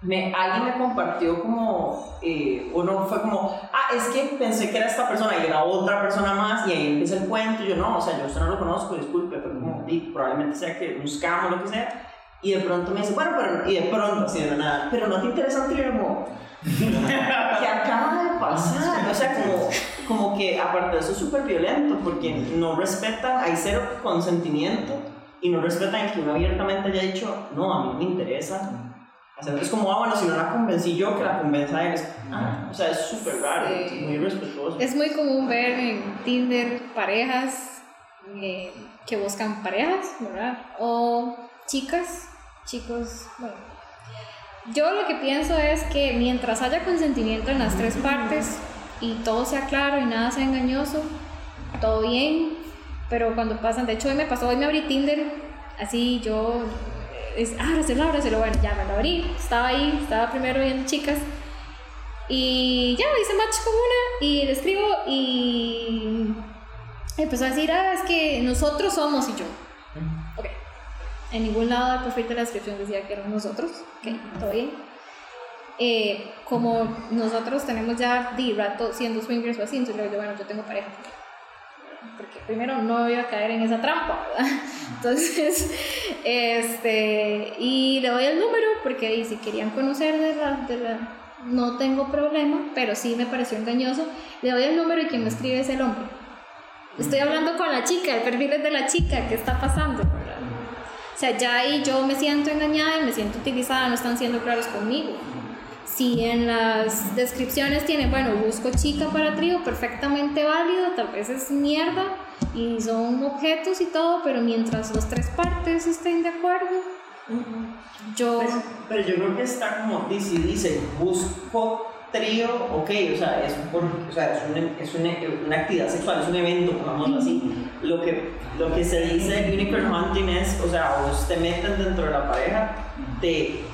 me, alguien me compartió como, eh, uno fue como, ah, es que pensé que era esta persona y era otra persona más, y ahí empieza el cuento, y yo no, o sea, yo usted no lo conozco, disculpe, pero como, y probablemente sea que un scam o lo que sea, y de pronto me dice, bueno, pero, y de pronto, así de nada, pero no te interesa un como, ¿qué acaba de pasar? O sea, como, como que aparte de eso es súper violento, porque no respetan, hay cero consentimiento, y no respetan que uno abiertamente haya dicho, no, a mí me interesa. Hacer- Es como, ah, bueno, si no la convencí yo, que la convenza él. Es- ah, o sea, es súper raro, Sí. es muy respetuoso. Es muy común ver en Tinder parejas eh, que buscan parejas, ¿verdad? O chicas, chicos, bueno. Yo lo que pienso es que mientras haya consentimiento en las tres partes y todo sea claro y nada sea engañoso, todo bien. Pero cuando pasan, de hecho hoy me pasó, hoy me abrí Tinder, así yo es, ábraselo, ábraselo. Bueno, ya me lo abrí. Estaba ahí, estaba primero viendo chicas. Y ya hice match con una y le escribo y empezó a decir, ah, es que nosotros somos y yo. Ok. En ningún lado del perfil de la descripción decía que éramos nosotros. Ok, todo bien. Eh, como nosotros tenemos ya de rato siendo swingers o así, entonces le digo, bueno, yo tengo pareja. Porque primero no iba a caer en esa trampa, ¿verdad? Entonces, *laughs* este, y le doy el número porque ahí si querían conocer de la, de la, no tengo problema, pero sí me pareció engañoso. Le doy el número y quien me escribe es el hombre. Estoy hablando con la chica, el perfil es de la chica, ¿qué está pasando? ¿verdad? O sea, ya ahí yo me siento engañada y me siento utilizada, no están siendo claros conmigo. Si en las descripciones tienen, bueno, busco chica para trío, perfectamente válido, tal vez es mierda y son objetos y todo, pero mientras las tres partes estén de acuerdo, yo... Pues, pero yo creo que está como, dice, dice, busco trío, ok, o sea, es, por, o sea, es, una, es una, una, actividad sexual, es un evento, pongámoslo así. Lo que, lo que se dice unicorn hunting es, o sea, vos te meten dentro de la pareja, te,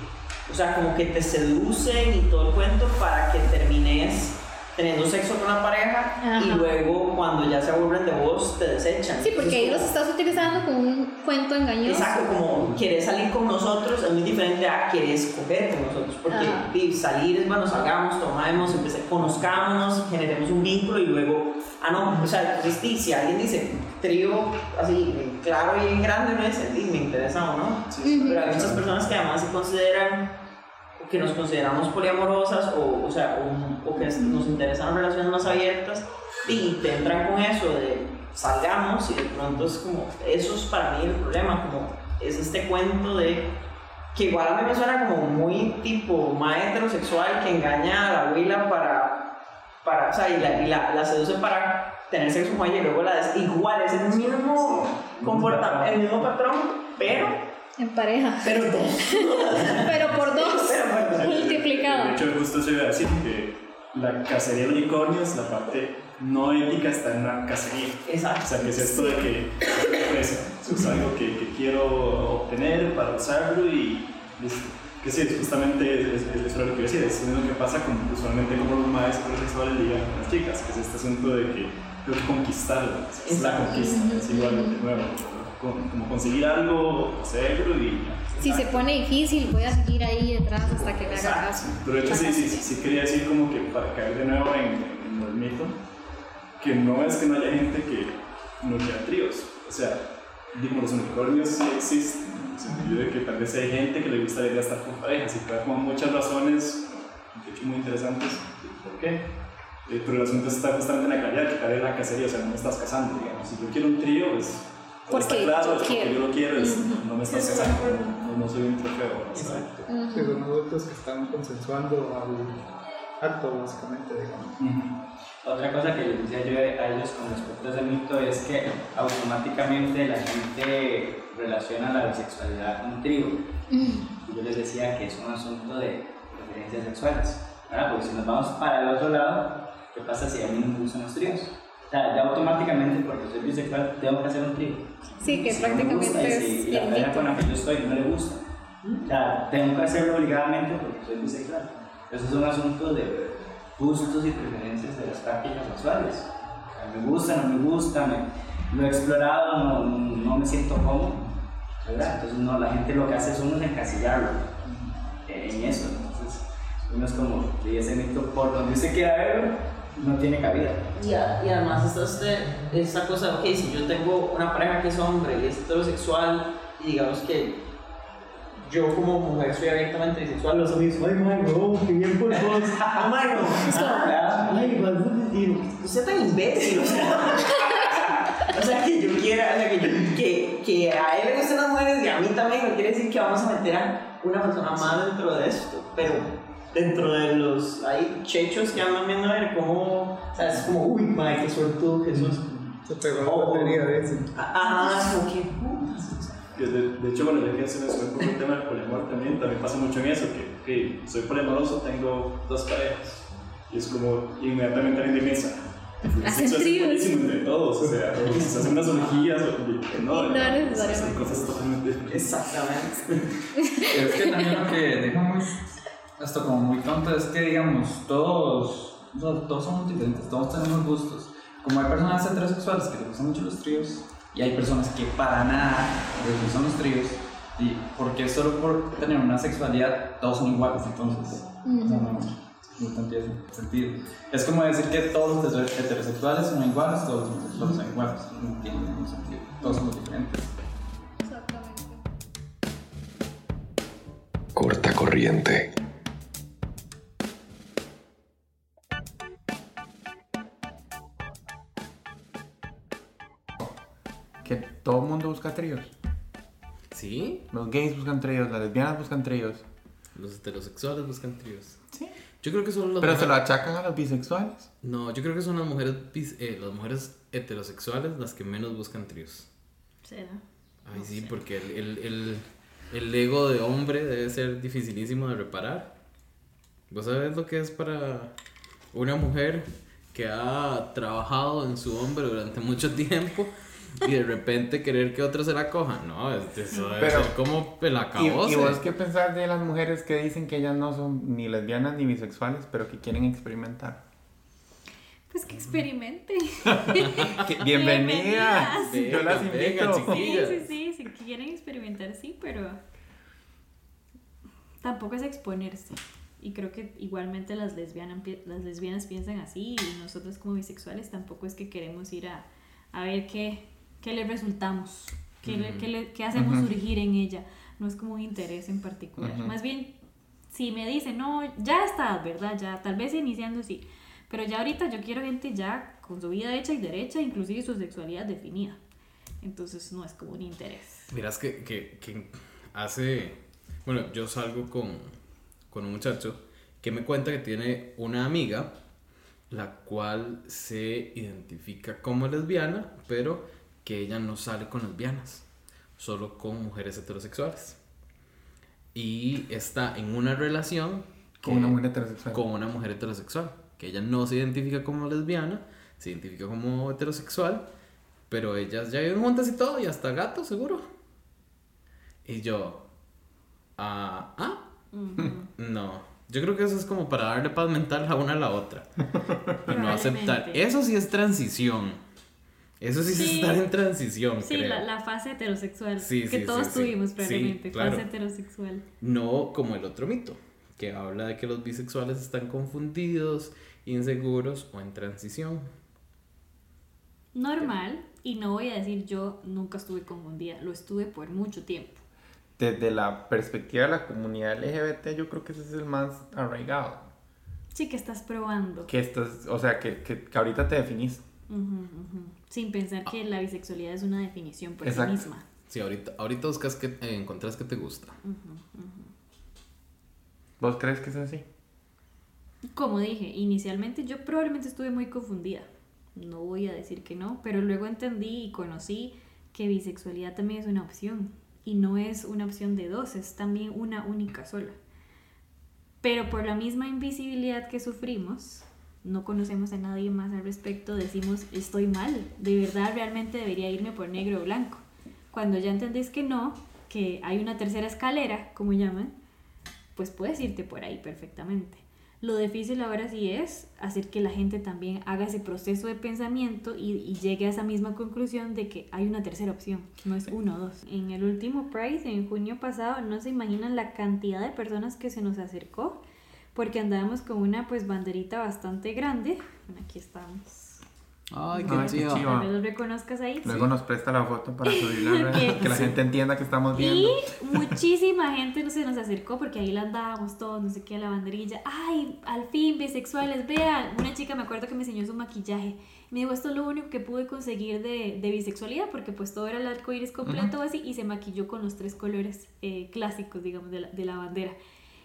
o sea, como que te seducen y todo el cuento para que termines teniendo sexo con la pareja Ajá. y luego cuando ya se aburren de vos te desechan. Sí, porque ahí los estás utilizando como un cuento engañoso. Exacto, como quieres salir con nosotros es muy diferente a quieres coger con nosotros. Porque Ajá. salir es, bueno, salgamos, tomemos, empecé, conozcámonos, generemos un vínculo y luego, ah, no, o sea, si alguien dice trío así, claro y en grande, dice, di, me interesa o no. Pero hay muchas personas que además se consideran que nos consideramos poliamorosas o, o sea, o, o que nos interesan relaciones más abiertas y te entran con eso de salgamos y de pronto es como, eso es para mí el problema, como es este cuento de que igual a mí me suena como muy tipo más heterosexual que engaña a la abuela para, para o sea, y la, y la, la seduce para tener sexo con ella y luego la des, igual es el mismo comportamiento, el mismo patrón, pero En pareja. pero *laughs* dos. *laughs* Pero por dos. *laughs* Pero por dos. Multiplicado. De hecho, justo se iba a decir que la cacería de unicornios, la parte no ética está en la cacería. Exacto. O sea, que es esto de que pues, es algo que, que quiero obtener para usarlo y listo. Que sí, es justamente es, es, eso es lo que iba a decir, es lo mismo que pasa con, usualmente como los maestros sexuales ligan con las chicas, que es este asunto de que tengo que conquistarla, es la conquista, es igual de nuevo, como conseguir algo, hacerlo y... Si se pone difícil, voy a seguir ahí detrás hasta que me haga caso. Pero de hecho sí, sí, sí, quería decir como que para caer de nuevo en, el mito, que no es que no haya gente que no quiera tríos. O sea, digo, los unicornios sí existen, en el sentido de que tal vez hay gente que le gustaría estar con parejas y puede como muchas razones, de hecho muy interesantes, por qué. Eh, pero el asunto está justamente en la claridad, que cae en la cacería, o sea, no me estás casando, digamos. Si yo quiero un trío, pues... Porque está claro, yo porque quiero. yo lo quiero, es, no me estás acuerdo. no, no soy un trofeo. ¿no? Sí, son adultos que están consensuando al acto, básicamente, digamos. Otra cosa que les decía yo a ellos con respecto a ese mito es que automáticamente la gente relaciona la bisexualidad con un trío. Y yo les decía que es un asunto de preferencias sexuales. ¿verdad? Porque si nos vamos para el otro lado, ¿qué pasa si a mí no me gustan los tríos? Sea, ya automáticamente, porque soy bisexual, tengo que hacer un trío. Sí, que Si no me gusta prácticamente y es si la pareja con la que yo estoy no le gusta. O sea, tengo que hacerlo obligadamente porque soy bisexual. Eso es un asunto de gustos y preferencias de las prácticas sexuales. O sea, me gusta, no me gusta, me- lo he explorado, no, no me siento cómodo. ¿verdad? Entonces no, la gente lo que hace es uno encasillarlo en eso. Entonces uno es como, y ese mito por donde usted quiera verlo, no tiene cabida. Y, a- y además está este, esta cosa, ok, si yo tengo una pareja que es hombre y es heterosexual, y digamos que yo como mujer soy abiertamente bisexual, los amigos, ay, madre, no, qué bien por *laughs* vos. Ah, madre, no. *laughs* Ay, igual, digo, usted tan imbécil, o sea. *laughs* O sea, que yo quiera, o sea, que, yo- que, que a él le gustan las mujeres y a mí también, no quiere decir que vamos a meter a una persona más dentro de esto, pero dentro de los, hay chechos que andan viendo a ver cómo, o sea, es como, uy, madre, qué suertudo Jesús. Se pegó la Oh. batería, dicen. Ajá, es como que, putas. Que de, de hecho, bueno, ya que se me sube un poco el tema del poliamor también, también pasa mucho en eso, que ok, soy poliamoroso, tengo dos parejas, y es como, inmediatamente alguien piensa, El Hacen tríos. buenísimo entre todos, o sea, se hacen unas orgías, o- que no, No necesariamente. Son cosas totalmente Exactamente. Es que también lo que deja muy, esto como muy tonto es que, digamos, todos, todos somos diferentes, todos tenemos gustos. Como hay personas heterosexuales que les gustan mucho los tríos, y hay personas que para nada les gustan los tríos, y porque solo por tener una sexualidad todos son iguales, entonces, o sea, no, no tiene sentido. Es como decir que todos los heter- heterosexuales son iguales, todos los homosexuales son iguales, no tiene ningún sentido, todos somos diferentes. Corta corriente. Todo el mundo busca tríos. Sí, Los gays buscan tríos, las lesbianas buscan tríos. los heterosexuales buscan tríos. Sí. Yo creo que son las Pero se lo achacan a los bisexuales. No, yo creo que son las mujeres, bis- eh, las mujeres heterosexuales las que menos buscan tríos. ¿Será? Ay, No sí, sé. porque el, el, el, el ego de hombre debe ser dificilísimo de reparar. ¿Vos sabés lo que es para una mujer que ha trabajado en su hombre durante mucho tiempo y de repente querer que otro se la coja? No, es- eso debe Pero- ser como el ¿Y, acabose. y vos qué pensás de las mujeres que dicen que ellas no son ni lesbianas ni bisexuales, pero que quieren experimentar? Pues que experimente. *laughs* Que- Bienvenidas. Venga, Yo las venga, invito. Sí, chiquillas. sí, sí, si quieren experimentar, sí, pero tampoco es exponerse. Y creo que igualmente las lesbianas, las lesbianas piensan así y nosotros como bisexuales tampoco es que queremos ir a, a ver qué, qué le resultamos, qué, le- qué le- qué hacemos Ujú. surgir en ella. No es como un interés en particular. Ujú. Más bien, si me dicen, no, ya está, ¿verdad? Ya, tal vez iniciando sí. Pero ya ahorita yo quiero gente ya con su vida hecha y derecha, inclusive su sexualidad definida. Entonces no es como un interés. Miras que, que, que hace. Bueno, yo salgo con, con un muchacho que me cuenta que tiene una amiga la cual se identifica como lesbiana, pero que ella no sale con lesbianas, solo con mujeres heterosexuales. Y está en una relación Con una mujer heterosexual. con una mujer heterosexual, que ella no se identifica como lesbiana, se identifica como heterosexual, pero ellas ya viven juntas y todo, y hasta gato, seguro. Y yo, ah, ah, no. Yo creo que eso es como para darle paz mental a una a la otra. *laughs* Y no aceptar. Eso sí es transición. Eso sí, es Sí. estar en transición, Sí, creo. la, la fase heterosexual. Sí, que sí, todos sí, sí. tuvimos claro. Fase heterosexual. No como el otro mito, que habla de que los bisexuales están confundidos, inseguros o en transición. Normal. Y no voy a decir yo nunca estuve confundida. Lo estuve por mucho tiempo. Desde la perspectiva de la comunidad LGBT, yo creo que ese es el más arraigado. Sí, que estás probando. Que estás, o sea, que, que, que ahorita te definís. Ujú, ujú. Sin pensar que la bisexualidad es una definición por Exacto. sí misma. Sí, ahorita, ahorita buscas que eh, encontrás que te gusta. ¿Vos crees que es así? Como dije, inicialmente yo probablemente estuve muy confundida. No voy a decir que no, pero luego entendí y conocí que bisexualidad también es una opción. Y no es una opción de dos, es también una única sola. Pero por la misma invisibilidad que sufrimos, no conocemos a nadie más al respecto, decimos estoy mal, de verdad realmente debería irme por negro o blanco. Cuando ya entendés que no, que hay una tercera escalera, como llaman, pues puedes irte por ahí perfectamente. Lo difícil ahora sí es hacer que la gente también haga ese proceso de pensamiento y, y llegue a esa misma conclusión de que hay una tercera opción, no es uno o dos. En el último Price, en junio pasado, no se imaginan la cantidad de personas que se nos acercó porque andábamos con una pues banderita bastante grande. Bueno, aquí estamos. Ay, Ay, qué chiva. Tal vez los reconozcas ahí. Luego nos presta la foto para *laughs* subirla, Que- que la gente entienda que estamos viendo. Y muchísima gente no se nos acercó porque ahí la andábamos todos, no sé qué, la banderilla. Ay, al fin, bisexuales, vean. Una chica me acuerdo que me enseñó su maquillaje. Me dijo, esto es lo único que pude conseguir de, de bisexualidad porque pues todo era el arco iris completo o así y se maquilló con los tres colores eh, clásicos, digamos, de la, de la bandera.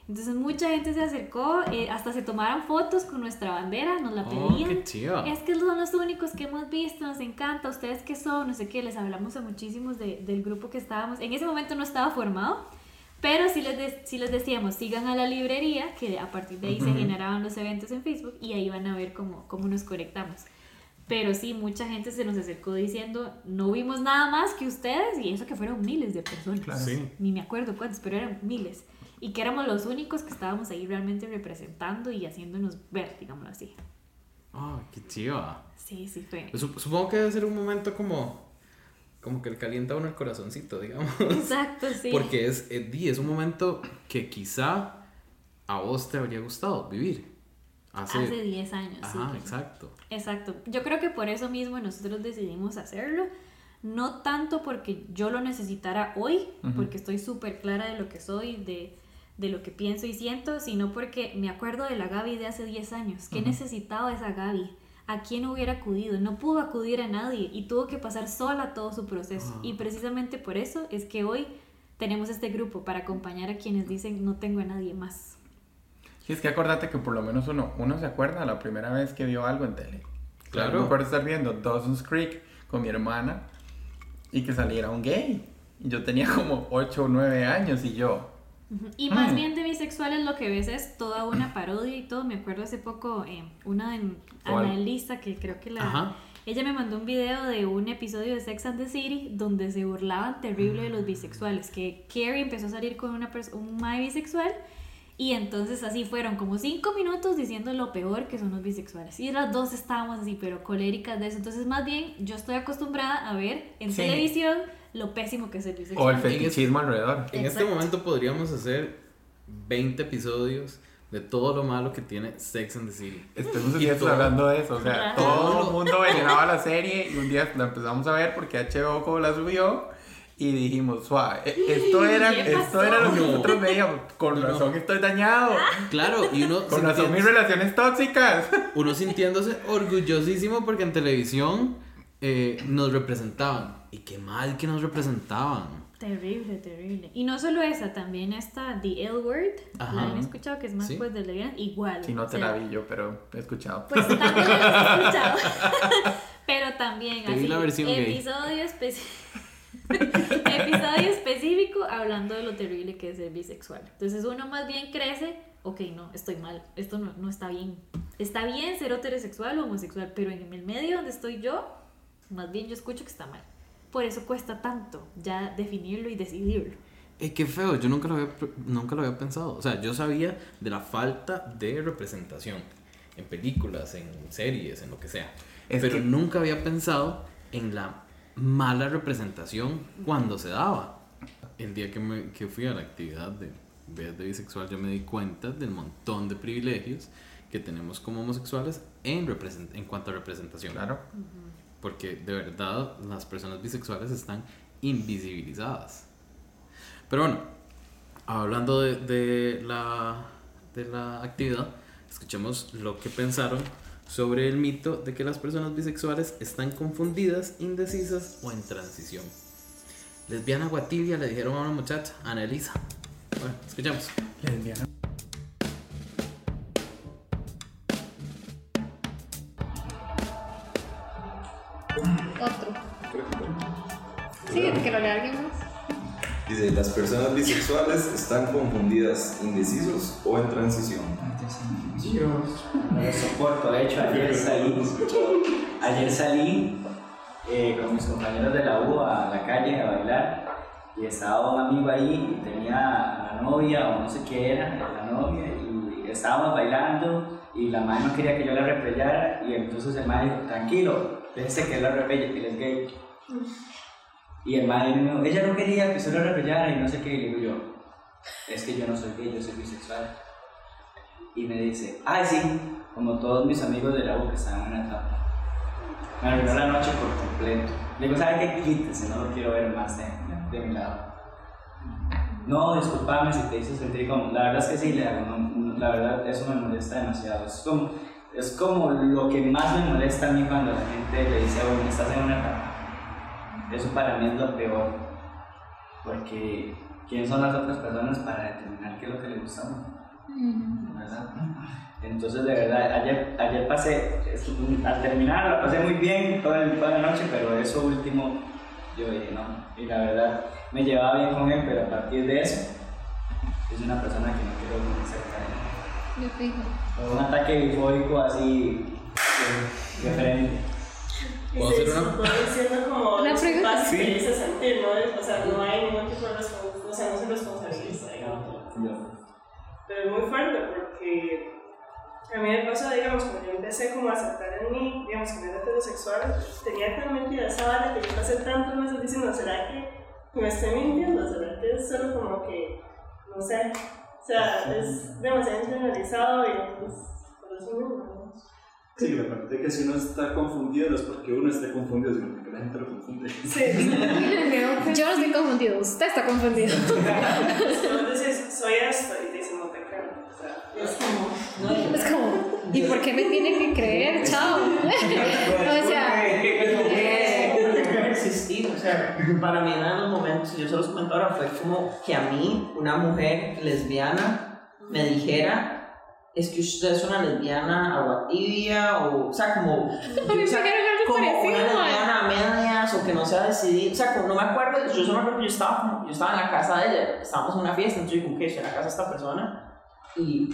Entonces mucha gente se acercó, eh, hasta se tomaron fotos con nuestra bandera, nos la Oh, pedían. qué chiva. Es que son los únicos que hemos visto, nos encanta, ustedes qué son, no sé qué, les hablamos a muchísimos de- del grupo que estábamos. En ese momento no estaba formado, pero sí les, de- sí les decíamos, sigan a la librería, que a partir de ahí se Ujú. generaban los eventos en Facebook y ahí van a ver cómo, cómo nos conectamos. Pero sí, mucha gente se nos acercó diciendo, no vimos nada más que ustedes, y eso que fueron miles de personas. Claro. Sí. Ni me acuerdo cuántos, pero eran miles. Y que éramos los únicos que estábamos ahí realmente representando y haciéndonos ver, digámoslo así. Ah, qué chiva. Sí, sí fue. Sup- Supongo que debe ser un momento como. Como que le calienta uno el corazoncito, digamos. Exacto, *laughs* sí. Porque es, eh, di, es un momento que quizá a vos te habría gustado vivir. Hace, Hace 10 años, Ajá, sí. exacto. Exacto. Yo creo que por eso mismo nosotros decidimos hacerlo. No tanto porque yo lo necesitara hoy, porque estoy súper clara de lo que soy, de, de lo que pienso y siento, sino porque me acuerdo de la Gaby de hace 10 años. ¿Qué necesitaba esa Gaby? ¿A quién hubiera acudido? No pudo acudir a nadie y tuvo que pasar sola todo su proceso. Y precisamente por eso es que hoy tenemos este grupo para acompañar a quienes dicen no tengo a nadie más. Sí, es que acordate que por lo menos uno, uno se acuerda la primera vez que vio algo en tele. Claro. Me acuerdo estar viendo Dawson's Creek con mi hermana y que saliera un gay. Y Yo tenía como 8 o 9 años y yo. Y más Mm. bien de bisexuales lo que ves es toda una parodia y todo. Me acuerdo hace poco eh, una de ¿Cuál? Ana Elisa, que creo que la... Ajá. Ella me mandó un video de un episodio de Sex and the City donde se burlaban terrible de los bisexuales. Que Carrie empezó a salir con una un mae bisexual y entonces así fueron como cinco minutos diciendo lo peor que son los bisexuales. Y las dos estábamos así, pero coléricas de eso. Entonces más bien yo estoy acostumbrada a ver en Sí. televisión lo pésimo que es el bisexual. O el fetichismo alrededor. En este momento podríamos hacer 20 episodios de todo lo malo que tiene Sex and the City. Y días todo- hablando de eso. O sea, todo el mundo veneraba la serie y un día la empezamos a ver porque HBO como la subió. Y dijimos, suave, e- esto era, ¿Qué esto era lo que No. nosotros veíamos. Con No. razón estoy dañado. Claro, y uno, Con razón mis relaciones tóxicas. uno sintiéndose orgullosísimo porque en televisión eh, nos representaban. Y qué mal que nos representaban. Terrible, terrible. Y no solo esa, también está The L Word. Ajá. La han escuchado, que es más Sí. pues de lesbianas. Igual. Si no o te sea, la vi yo, pero he escuchado. Pues también la he *laughs* escuchado. *laughs* Pero también Te vi así. la versión episodio específico. *laughs* episodio específico hablando de lo terrible que es ser bisexual. Entonces uno más bien crece, ok, no, estoy mal, esto no, no está bien. Está bien ser heterosexual o homosexual, pero en el medio donde estoy yo, más bien yo escucho que está mal. Por eso cuesta tanto ya definirlo y decidirlo. Eh, qué feo, yo nunca lo, había, nunca lo había pensado. O sea, yo sabía de la falta de representación en películas, en series, en lo que sea. Es pero que- nunca había pensado en la mala representación cuando se daba. El día que, me, que fui a la actividad de Vez de Bisexual, yo me di cuenta del montón de privilegios que tenemos como homosexuales en, represent- en cuanto a representación. Claro. Porque de verdad las personas bisexuales están invisibilizadas. Pero bueno, hablando de, la, de la actividad, escuchemos lo que pensaron sobre el mito de que las personas bisexuales están confundidas, indecisas o en transición. Lesbiana guatibia le dijeron a una muchacha, Ana. Bueno, escuchamos. Lesbiana. Otro. Sí, que lo lea alguien más. Dice, las personas bisexuales están confundidas, indecisos o en transición. No lo soporto. De hecho, ayer salí, ayer salí eh, con mis compañeros de la U a la calle a bailar y estaba un amigo ahí y tenía a la novia o no sé qué era, la novia, y estábamos bailando y la madre no quería que yo la repellara y entonces el madre dijo, tranquilo, déjese que él la repelle, que él es gay. Y el madre dijo, ella no quería que usted la repellara y no sé qué, y le digo yo, es que yo no soy gay, yo soy bisexual. Y me dice, ay sí, como todos mis amigos de la que estaban en la etapa. Me arruinó la noche por completo. Le digo, ¿sabe qué? Quítese, no lo quiero ver más de, de mi lado. No, discúlpame si te hizo sentir como... La verdad es que sí, le hago, no- no, la verdad eso me molesta demasiado. Es como, es como lo que más me molesta a mí cuando la gente le dice, bueno, estás en una etapa. Eso para mí es lo peor. Porque, ¿quién son las otras personas para determinar qué es lo que le gusta a uno? ¿verdad? Entonces, de verdad, ayer, ayer pasé, al terminar la pasé muy bien toda, el- toda la noche, pero eso último, yo dije no. Y la verdad, me llevaba bien con él, pero a partir de eso, es una persona que no quiero cerca de él. Fijo. Un ataque bifóbico así, de, de frente. ¿Puedo se hacer una- diciendo como Una los pregunta, sí. que dice sentir, ¿no? O sea, no hay ningún tipo de responsabilidad, o sea, no se responsabiliza, digamos. Pero es muy fuerte porque a mí me pasa, digamos, cuando yo empecé como a aceptar en mí, digamos, que no era heterosexual, tenía tan metida esa vara que yo pasé tantos meses diciendo, ¿será que me estoy mintiendo? ¿Será que es solo como que, no sé, sea, es demasiado internalizado y pues, por eso mismo, ¿no? Sí, la parte de que si uno está confundido no es porque uno esté confundido, sino porque la gente lo confunde. Sí, *laughs* Yo no estoy confundido, usted está confundido. *laughs* Es decís, soy esto, y te dicen, no te creo. O sea, Es como, no, Es como, ¿y por qué me tiene que creer? *laughs* Chao. o sea, Eh, no puede existir. O sea, para mí, uno de los momentos, yo se los comento ahora, fue como que a mí, una mujer lesbiana, me dijera. Es que usted es una lesbiana agua tibia, o, o sea, como. Mí o sea, como una lesbiana a medias, o que no se ha decidido. O sea, como no me acuerdo, yo solo me acuerdo que yo estaba, como- yo estaba en la casa de ella, estábamos en una fiesta, entonces yo, como que estoy en la casa de esta persona, y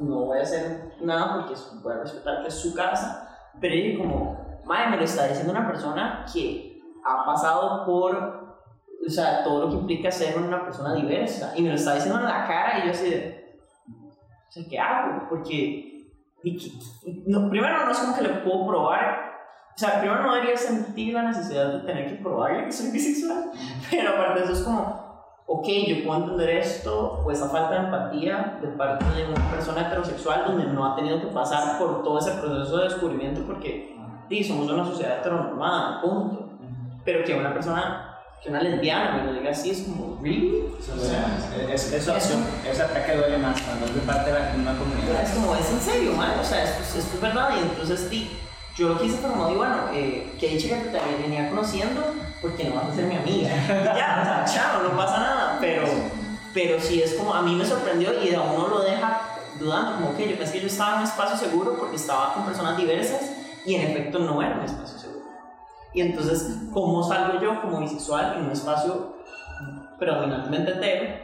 no voy a hacer nada porque voy a respetar que es su casa, pero ella como, madre, me lo está diciendo una persona que ha pasado por, o sea, todo lo que implica ser una persona diversa, y me lo está diciendo en la cara, y yo así de, o sea, ¿qué hago? Porque, y que- no, primero no es como que le puedo probar, o sea, primero no debería sentir la necesidad de tener que probarle que soy bisexual, *laughs* pero aparte de eso es como, ok, yo puedo entender esto, o esa falta de empatía de parte de una persona heterosexual donde no ha tenido que pasar por todo ese proceso de descubrimiento porque sí, somos una sociedad heteronormada, punto. Pero que una persona, que una lesbiana me lo diga así es como, ¿really? O sea, es, eso, ese ataque duele más cuando es de parte de la misma comunidad. Es como, es en serio, man, o sea, esto, es- esto es verdad. Y entonces, di, yo lo quise como, digo, bueno, eh, que dicha que te venía conociendo, porque no vas a ser mi amiga. Ya, o sea, chao, no pasa nada. Pero, pero sí es como, a mí me sorprendió y a uno lo deja dudando, como que yo pensé que yo estaba en un espacio seguro porque estaba con personas diversas y en efecto no era un espacio seguro. Y entonces, ¿cómo salgo yo como bisexual en un espacio predominantemente hetero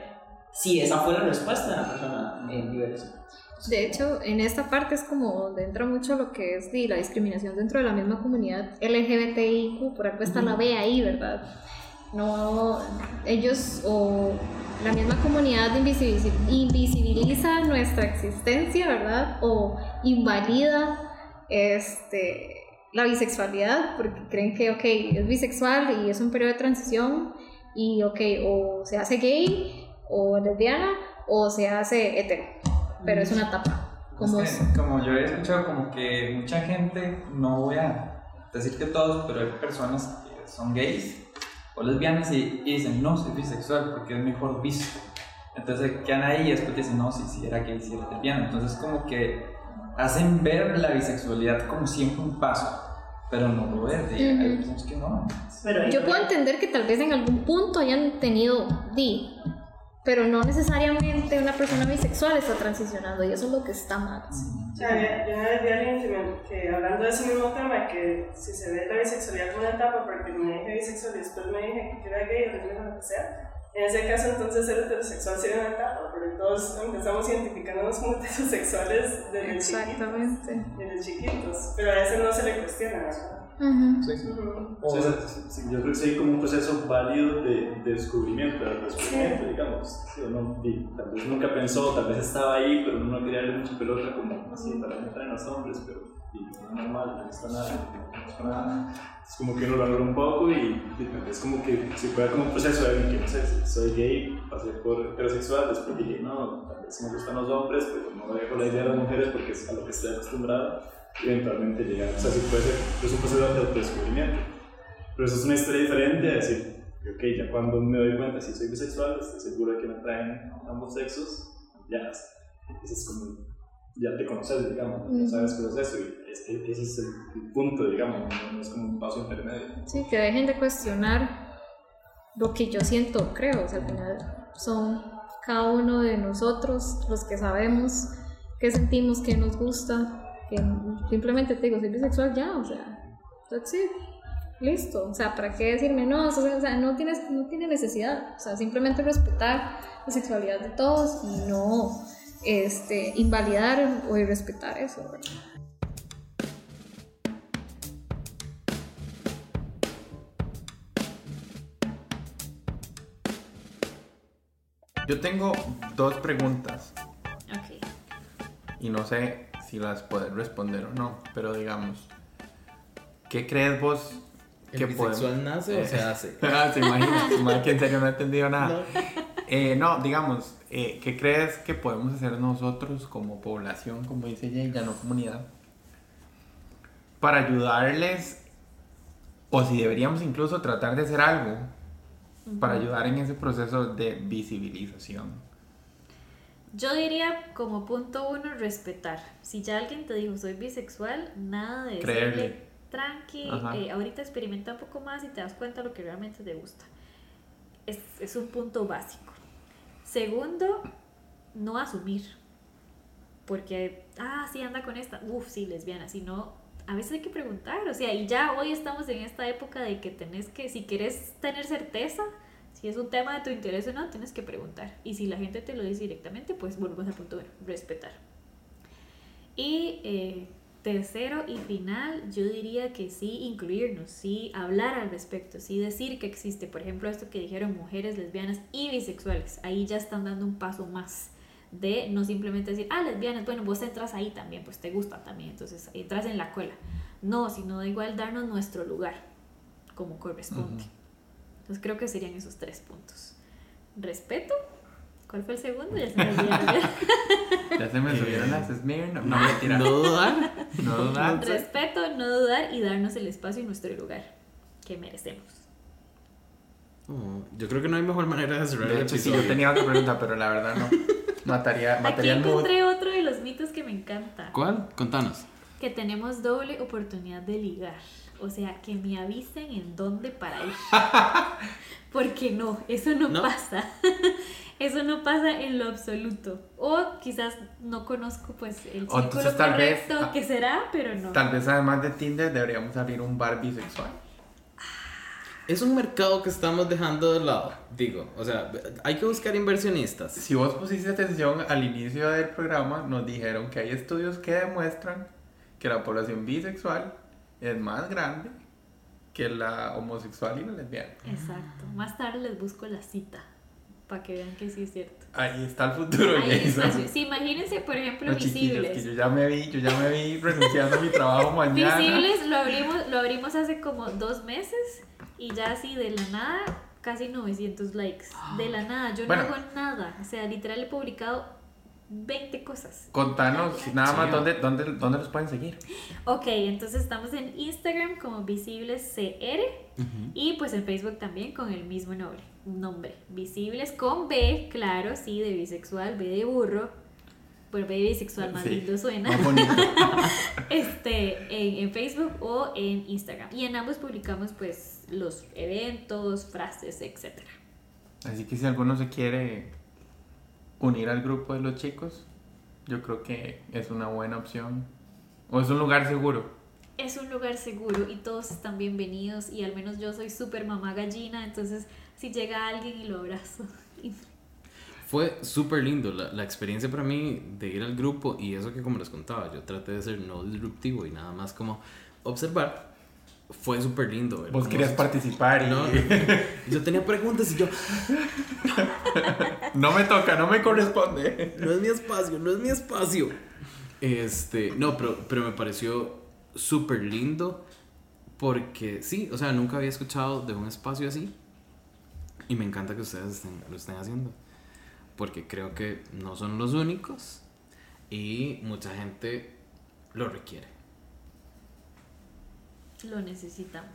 si esa fue la respuesta de una persona eh, diversa? De hecho, en esta parte es como donde entra mucho lo que es la discriminación dentro de la misma comunidad LGBTIQ, por algo está la B ahí, ¿verdad? No, ellos o la misma comunidad invisibiliza nuestra existencia, ¿verdad? O invalida este, la bisexualidad porque creen que, ok, es bisexual y es un periodo de transición y, ok, o se hace gay o lesbiana o se hace hetero, pero es una etapa. Como Es que, como yo he escuchado, como que mucha gente, no voy a decir que todos, pero hay personas que son gays o lesbianas y, y dicen, no, soy bisexual porque es mejor visto. Entonces quedan ahí y después dicen, no, sí, sí, era gay, sí, era lesbiana. Entonces, como que hacen ver la bisexualidad como siempre un paso, pero no lo es. y Hay Ujú. personas que no. Pero Yo puedo entender que tal vez en algún punto hayan tenido di, pero no necesariamente una persona bisexual está transicionando y eso es lo que está mal. O sea, yo una vez vi a alguien que, me- que hablando de ese mismo tema, que si se ve la bisexualidad como una etapa, porque me dije bisexual y después me dije que era gay o lo que sea, en ese caso entonces ser heterosexual sería una etapa, porque todos empezamos identificándonos como *laughs* heterosexuales desde chiquitos, Exactamente. desde chiquitos, pero a veces no se le cuestiona, ¿verdad? Ujú. Sí, sí. Ujú. O sea, sí, sí, yo creo que sí hay como un proceso válido de, de descubrimiento, de descubrimiento, digamos. Uno tal vez nunca pensó, tal vez estaba ahí, pero uno no quería darle mucha pelota como así para entrar en los hombres, pero y, es normal, no está nada, no está nada. Es como que uno lo valora un poco y, y es como que si fuera como un proceso de alguien que no sé, soy gay, pasé por heterosexual, después dije, no, tal vez me gustan los hombres, pero no dejo la idea de las mujeres porque es a lo que estoy acostumbrado y eventualmente llegar, o sea, sí puede ser, es un proceso de autodescubrimiento. Pero eso es una historia diferente a decir, ok, ya cuando me doy cuenta si soy bisexual, estoy seguro de que me atraen ambos sexos, ya, es como, ya te conoces, digamos, ya sabes qué es eso, y ese es el punto, digamos, es como un paso intermedio. Sí, que dejen de cuestionar lo que yo siento, creo. O sea, al final son cada uno de nosotros los que sabemos qué sentimos, qué nos gusta, que simplemente te digo, soy bisexual ya, o sea, that's it. Listo, o sea, ¿para qué decirme no? O sea, no, tienes, no tiene necesidad, o sea, simplemente respetar la sexualidad de todos y no este, invalidar o irrespetar eso. ¿verdad? Yo tengo dos preguntas Ok. y no sé si las puedes responder o no, pero digamos, ¿qué crees vos ¿El que bisexual nace o se hace? *laughs* Ah, se imagina, se imagina que en serio no he entendido nada. No. Eh, no, digamos, eh, ¿qué crees que podemos hacer nosotros como población, como dice ella, ya no comunidad, para ayudarles, o si deberíamos incluso tratar de hacer algo para ayudar en ese proceso de visibilización? Yo diría como punto uno, respetar. Si ya alguien te dijo soy bisexual, nada de decirle tranqui, eh, ahorita experimenta un poco más y te das cuenta de lo que realmente te gusta. Es, es un punto básico. Segundo, no asumir. Porque, ah, sí, anda con esta, uff, sí, lesbiana, sino a veces hay que preguntar, o sea, y ya hoy estamos en esta época de que tenés que, si quieres tener certeza, si es un tema de tu interés o no, tienes que preguntar. Y si la gente te lo dice directamente, pues volvemos al punto uno, respetar. Y eh, tercero y final, yo diría que sí incluirnos, sí hablar al respecto, sí decir que existe, por ejemplo, esto que dijeron mujeres lesbianas y bisexuales, ahí ya están dando un paso más de no simplemente decir, ah, lesbianas, bueno, vos entras ahí también, pues te gusta también, entonces entras en la cola. No, sino de igual darnos nuestro lugar como corresponde. Entonces creo que serían esos tres puntos. Respeto. ¿Cuál fue el segundo? Ya se me olvidaron. *laughs* Ya se me subieron las Smirnoff. No, mentira. No dudar. No dudar. Respeto, no dudar y darnos el espacio y nuestro lugar que merecemos. Oh, yo creo que no hay mejor manera de cerrar De el hecho, sí, yo tenía otra pregunta, pero la verdad no. *laughs* Mataría, Aquí mataría mood. encontré otro de los mitos que me encanta. ¿Cuál? Contanos. Que tenemos doble oportunidad de ligar. O sea, que me avisen en dónde para ir. *laughs* Porque no, eso no, No. pasa. *laughs* Eso no pasa en lo absoluto. O quizás no conozco pues el O círculo entonces tal vez- correcto ah, que será, pero no. Tal vez además de Tinder deberíamos abrir un bar bisexual. Es un mercado que estamos dejando de lado. Digo, o sea, hay que buscar inversionistas. Si vos pusiste atención al inicio del programa, nos dijeron que hay estudios que demuestran que la población bisexual es más grande que la homosexual y la lesbiana. Exacto. Más tarde les busco la cita para que vean que sí es cierto. Ahí está el futuro, Ahí Jason. está. Sí, imagínense, por ejemplo, chiquillos, visibles. que yo ya me vi, yo ya me vi renunciando a mi trabajo mañana. Visibles lo abrimos, lo abrimos hace como dos meses y ya así de la nada, casi 900 likes. De la nada, yo Bueno. no hago nada. O sea, literal he publicado 20 cosas. Contanos nada más dónde, dónde, dónde los pueden seguir. Ok, entonces estamos en Instagram como visiblescr y pues en Facebook también con el mismo nombre. Nombre, visibles con B, claro, sí, de bisexual, B de burro. Bueno, B de bisexual más Sí, lindo suena. *laughs* Este, en, en Facebook o en Instagram. Y en ambos publicamos pues los eventos, frases, etc. Así que si alguno se quiere unir al grupo de los chicos, yo creo que es una buena opción. O es un lugar seguro. Es un lugar seguro y todos están bienvenidos y al menos yo soy súper mamá gallina, entonces si llega alguien y lo abrazo. *laughs* Fue súper lindo la, la experiencia para mí de ir al grupo y eso que como les contaba, yo traté de ser no disruptivo y nada más como observar. Fue súper lindo. Vos querías participar y No, yo tenía preguntas y yo, *laughs* no me toca, no me corresponde. no es mi espacio, no es mi espacio. Este, no, pero, pero me pareció súper lindo porque sí, o sea, nunca había escuchado de un espacio así y me encanta que ustedes estén- lo estén haciendo porque creo que no son los únicos y mucha gente lo requiere. Lo necesitamos.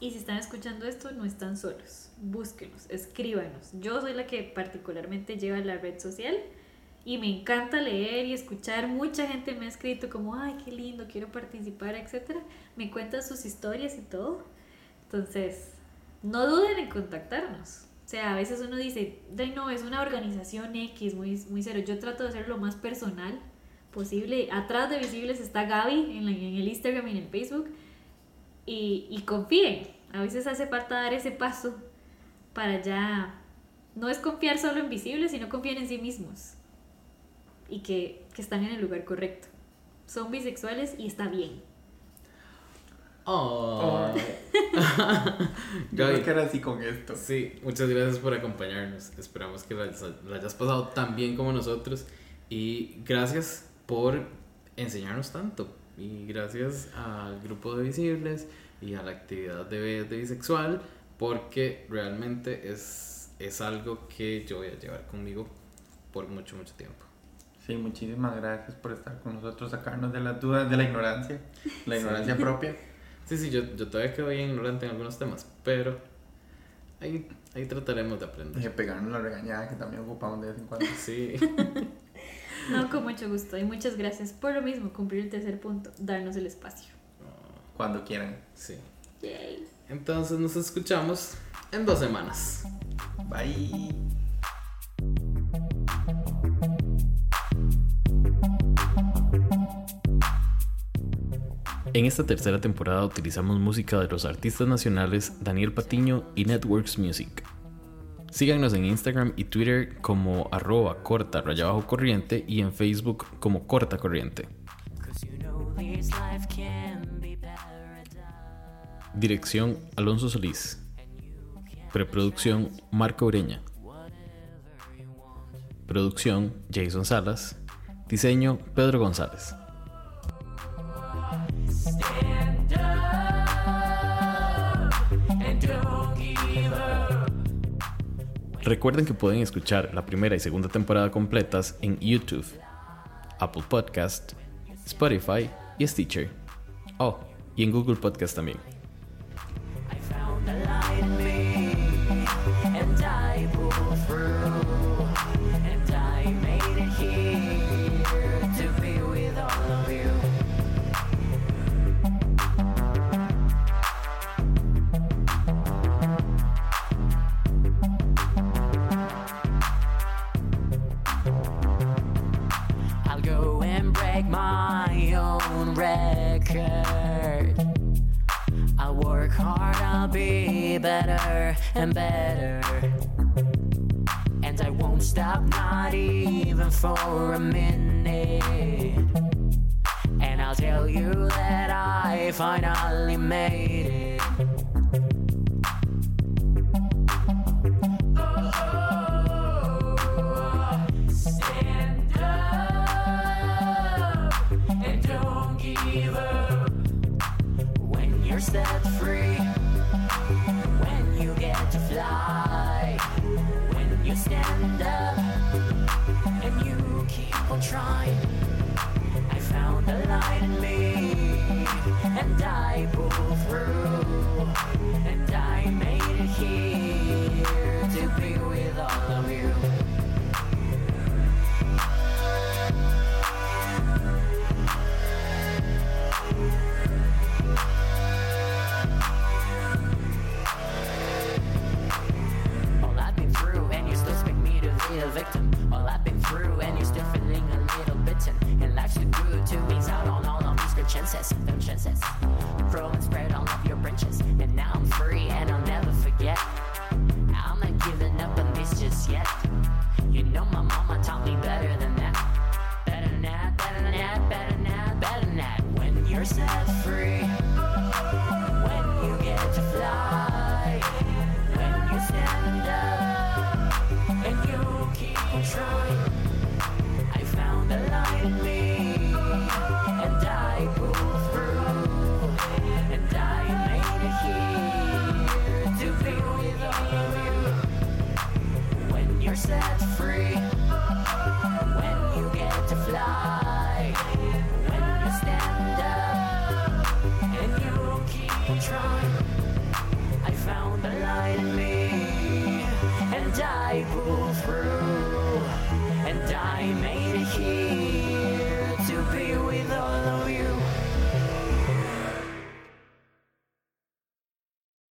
Y si están escuchando esto, no están solos. Búsquenos, escríbanos. Yo soy la que particularmente lleva la red social y me encanta leer y escuchar. Mucha gente me ha escrito como, ay, qué lindo, quiero participar, etc. Me cuentan sus historias y todo. Entonces, no duden en contactarnos. O sea, a veces uno dice, "Ay, no, es una organización X, muy, muy serio. Yo trato de hacerlo lo más personal posible. Atrás de Visibles está Gaby en, la- en el Instagram y en el Facebook y, y confíen. A veces hace falta dar ese paso para ya... No es confiar solo en visibles, sino confiar en sí mismos. Y que, que están en el lugar correcto. Son bisexuales y está bien. Oh. Yo Gaby, creo que era así con esto. Sí, muchas gracias por acompañarnos. Esperamos que la, la hayas pasado tan bien como nosotros. Y gracias por enseñarnos tanto. Y gracias al grupo de visibles y a la actividad de, de bisexual, porque realmente es, es algo que yo voy a llevar conmigo por mucho, mucho tiempo. Sí, muchísimas gracias por estar con nosotros, sacarnos de las dudas, de la ignorancia, la ignorancia propia. Sí, sí, yo, yo todavía quedo bien ignorante en algunos temas, pero ahí, ahí trataremos de aprender. Y pegarnos la regañada que también ocupamos de vez en cuando. Sí. *laughs* No, con mucho gusto y muchas gracias por lo mismo, cumplir el tercer punto, darnos el espacio. Cuando quieran. Sí. Yay. Entonces nos escuchamos en dos semanas. Bye. En esta tercera temporada utilizamos música de los artistas nacionales Daniel Patiño y Networks Music. Síganos en Instagram y Twitter como arroba corta raya bajo corriente y en Facebook como corta corriente. Dirección Alonso Solís. Preproducción Marco Ureña. Producción Jason Salas. Diseño Pedro González. Recuerden que pueden escuchar la primera y segunda temporada completas en YouTube, Apple Podcast, Spotify y Stitcher. Oh, y en Google Podcast también. Better and better. And I won't stop, not even for a minute. And I'll tell you that I finally made it.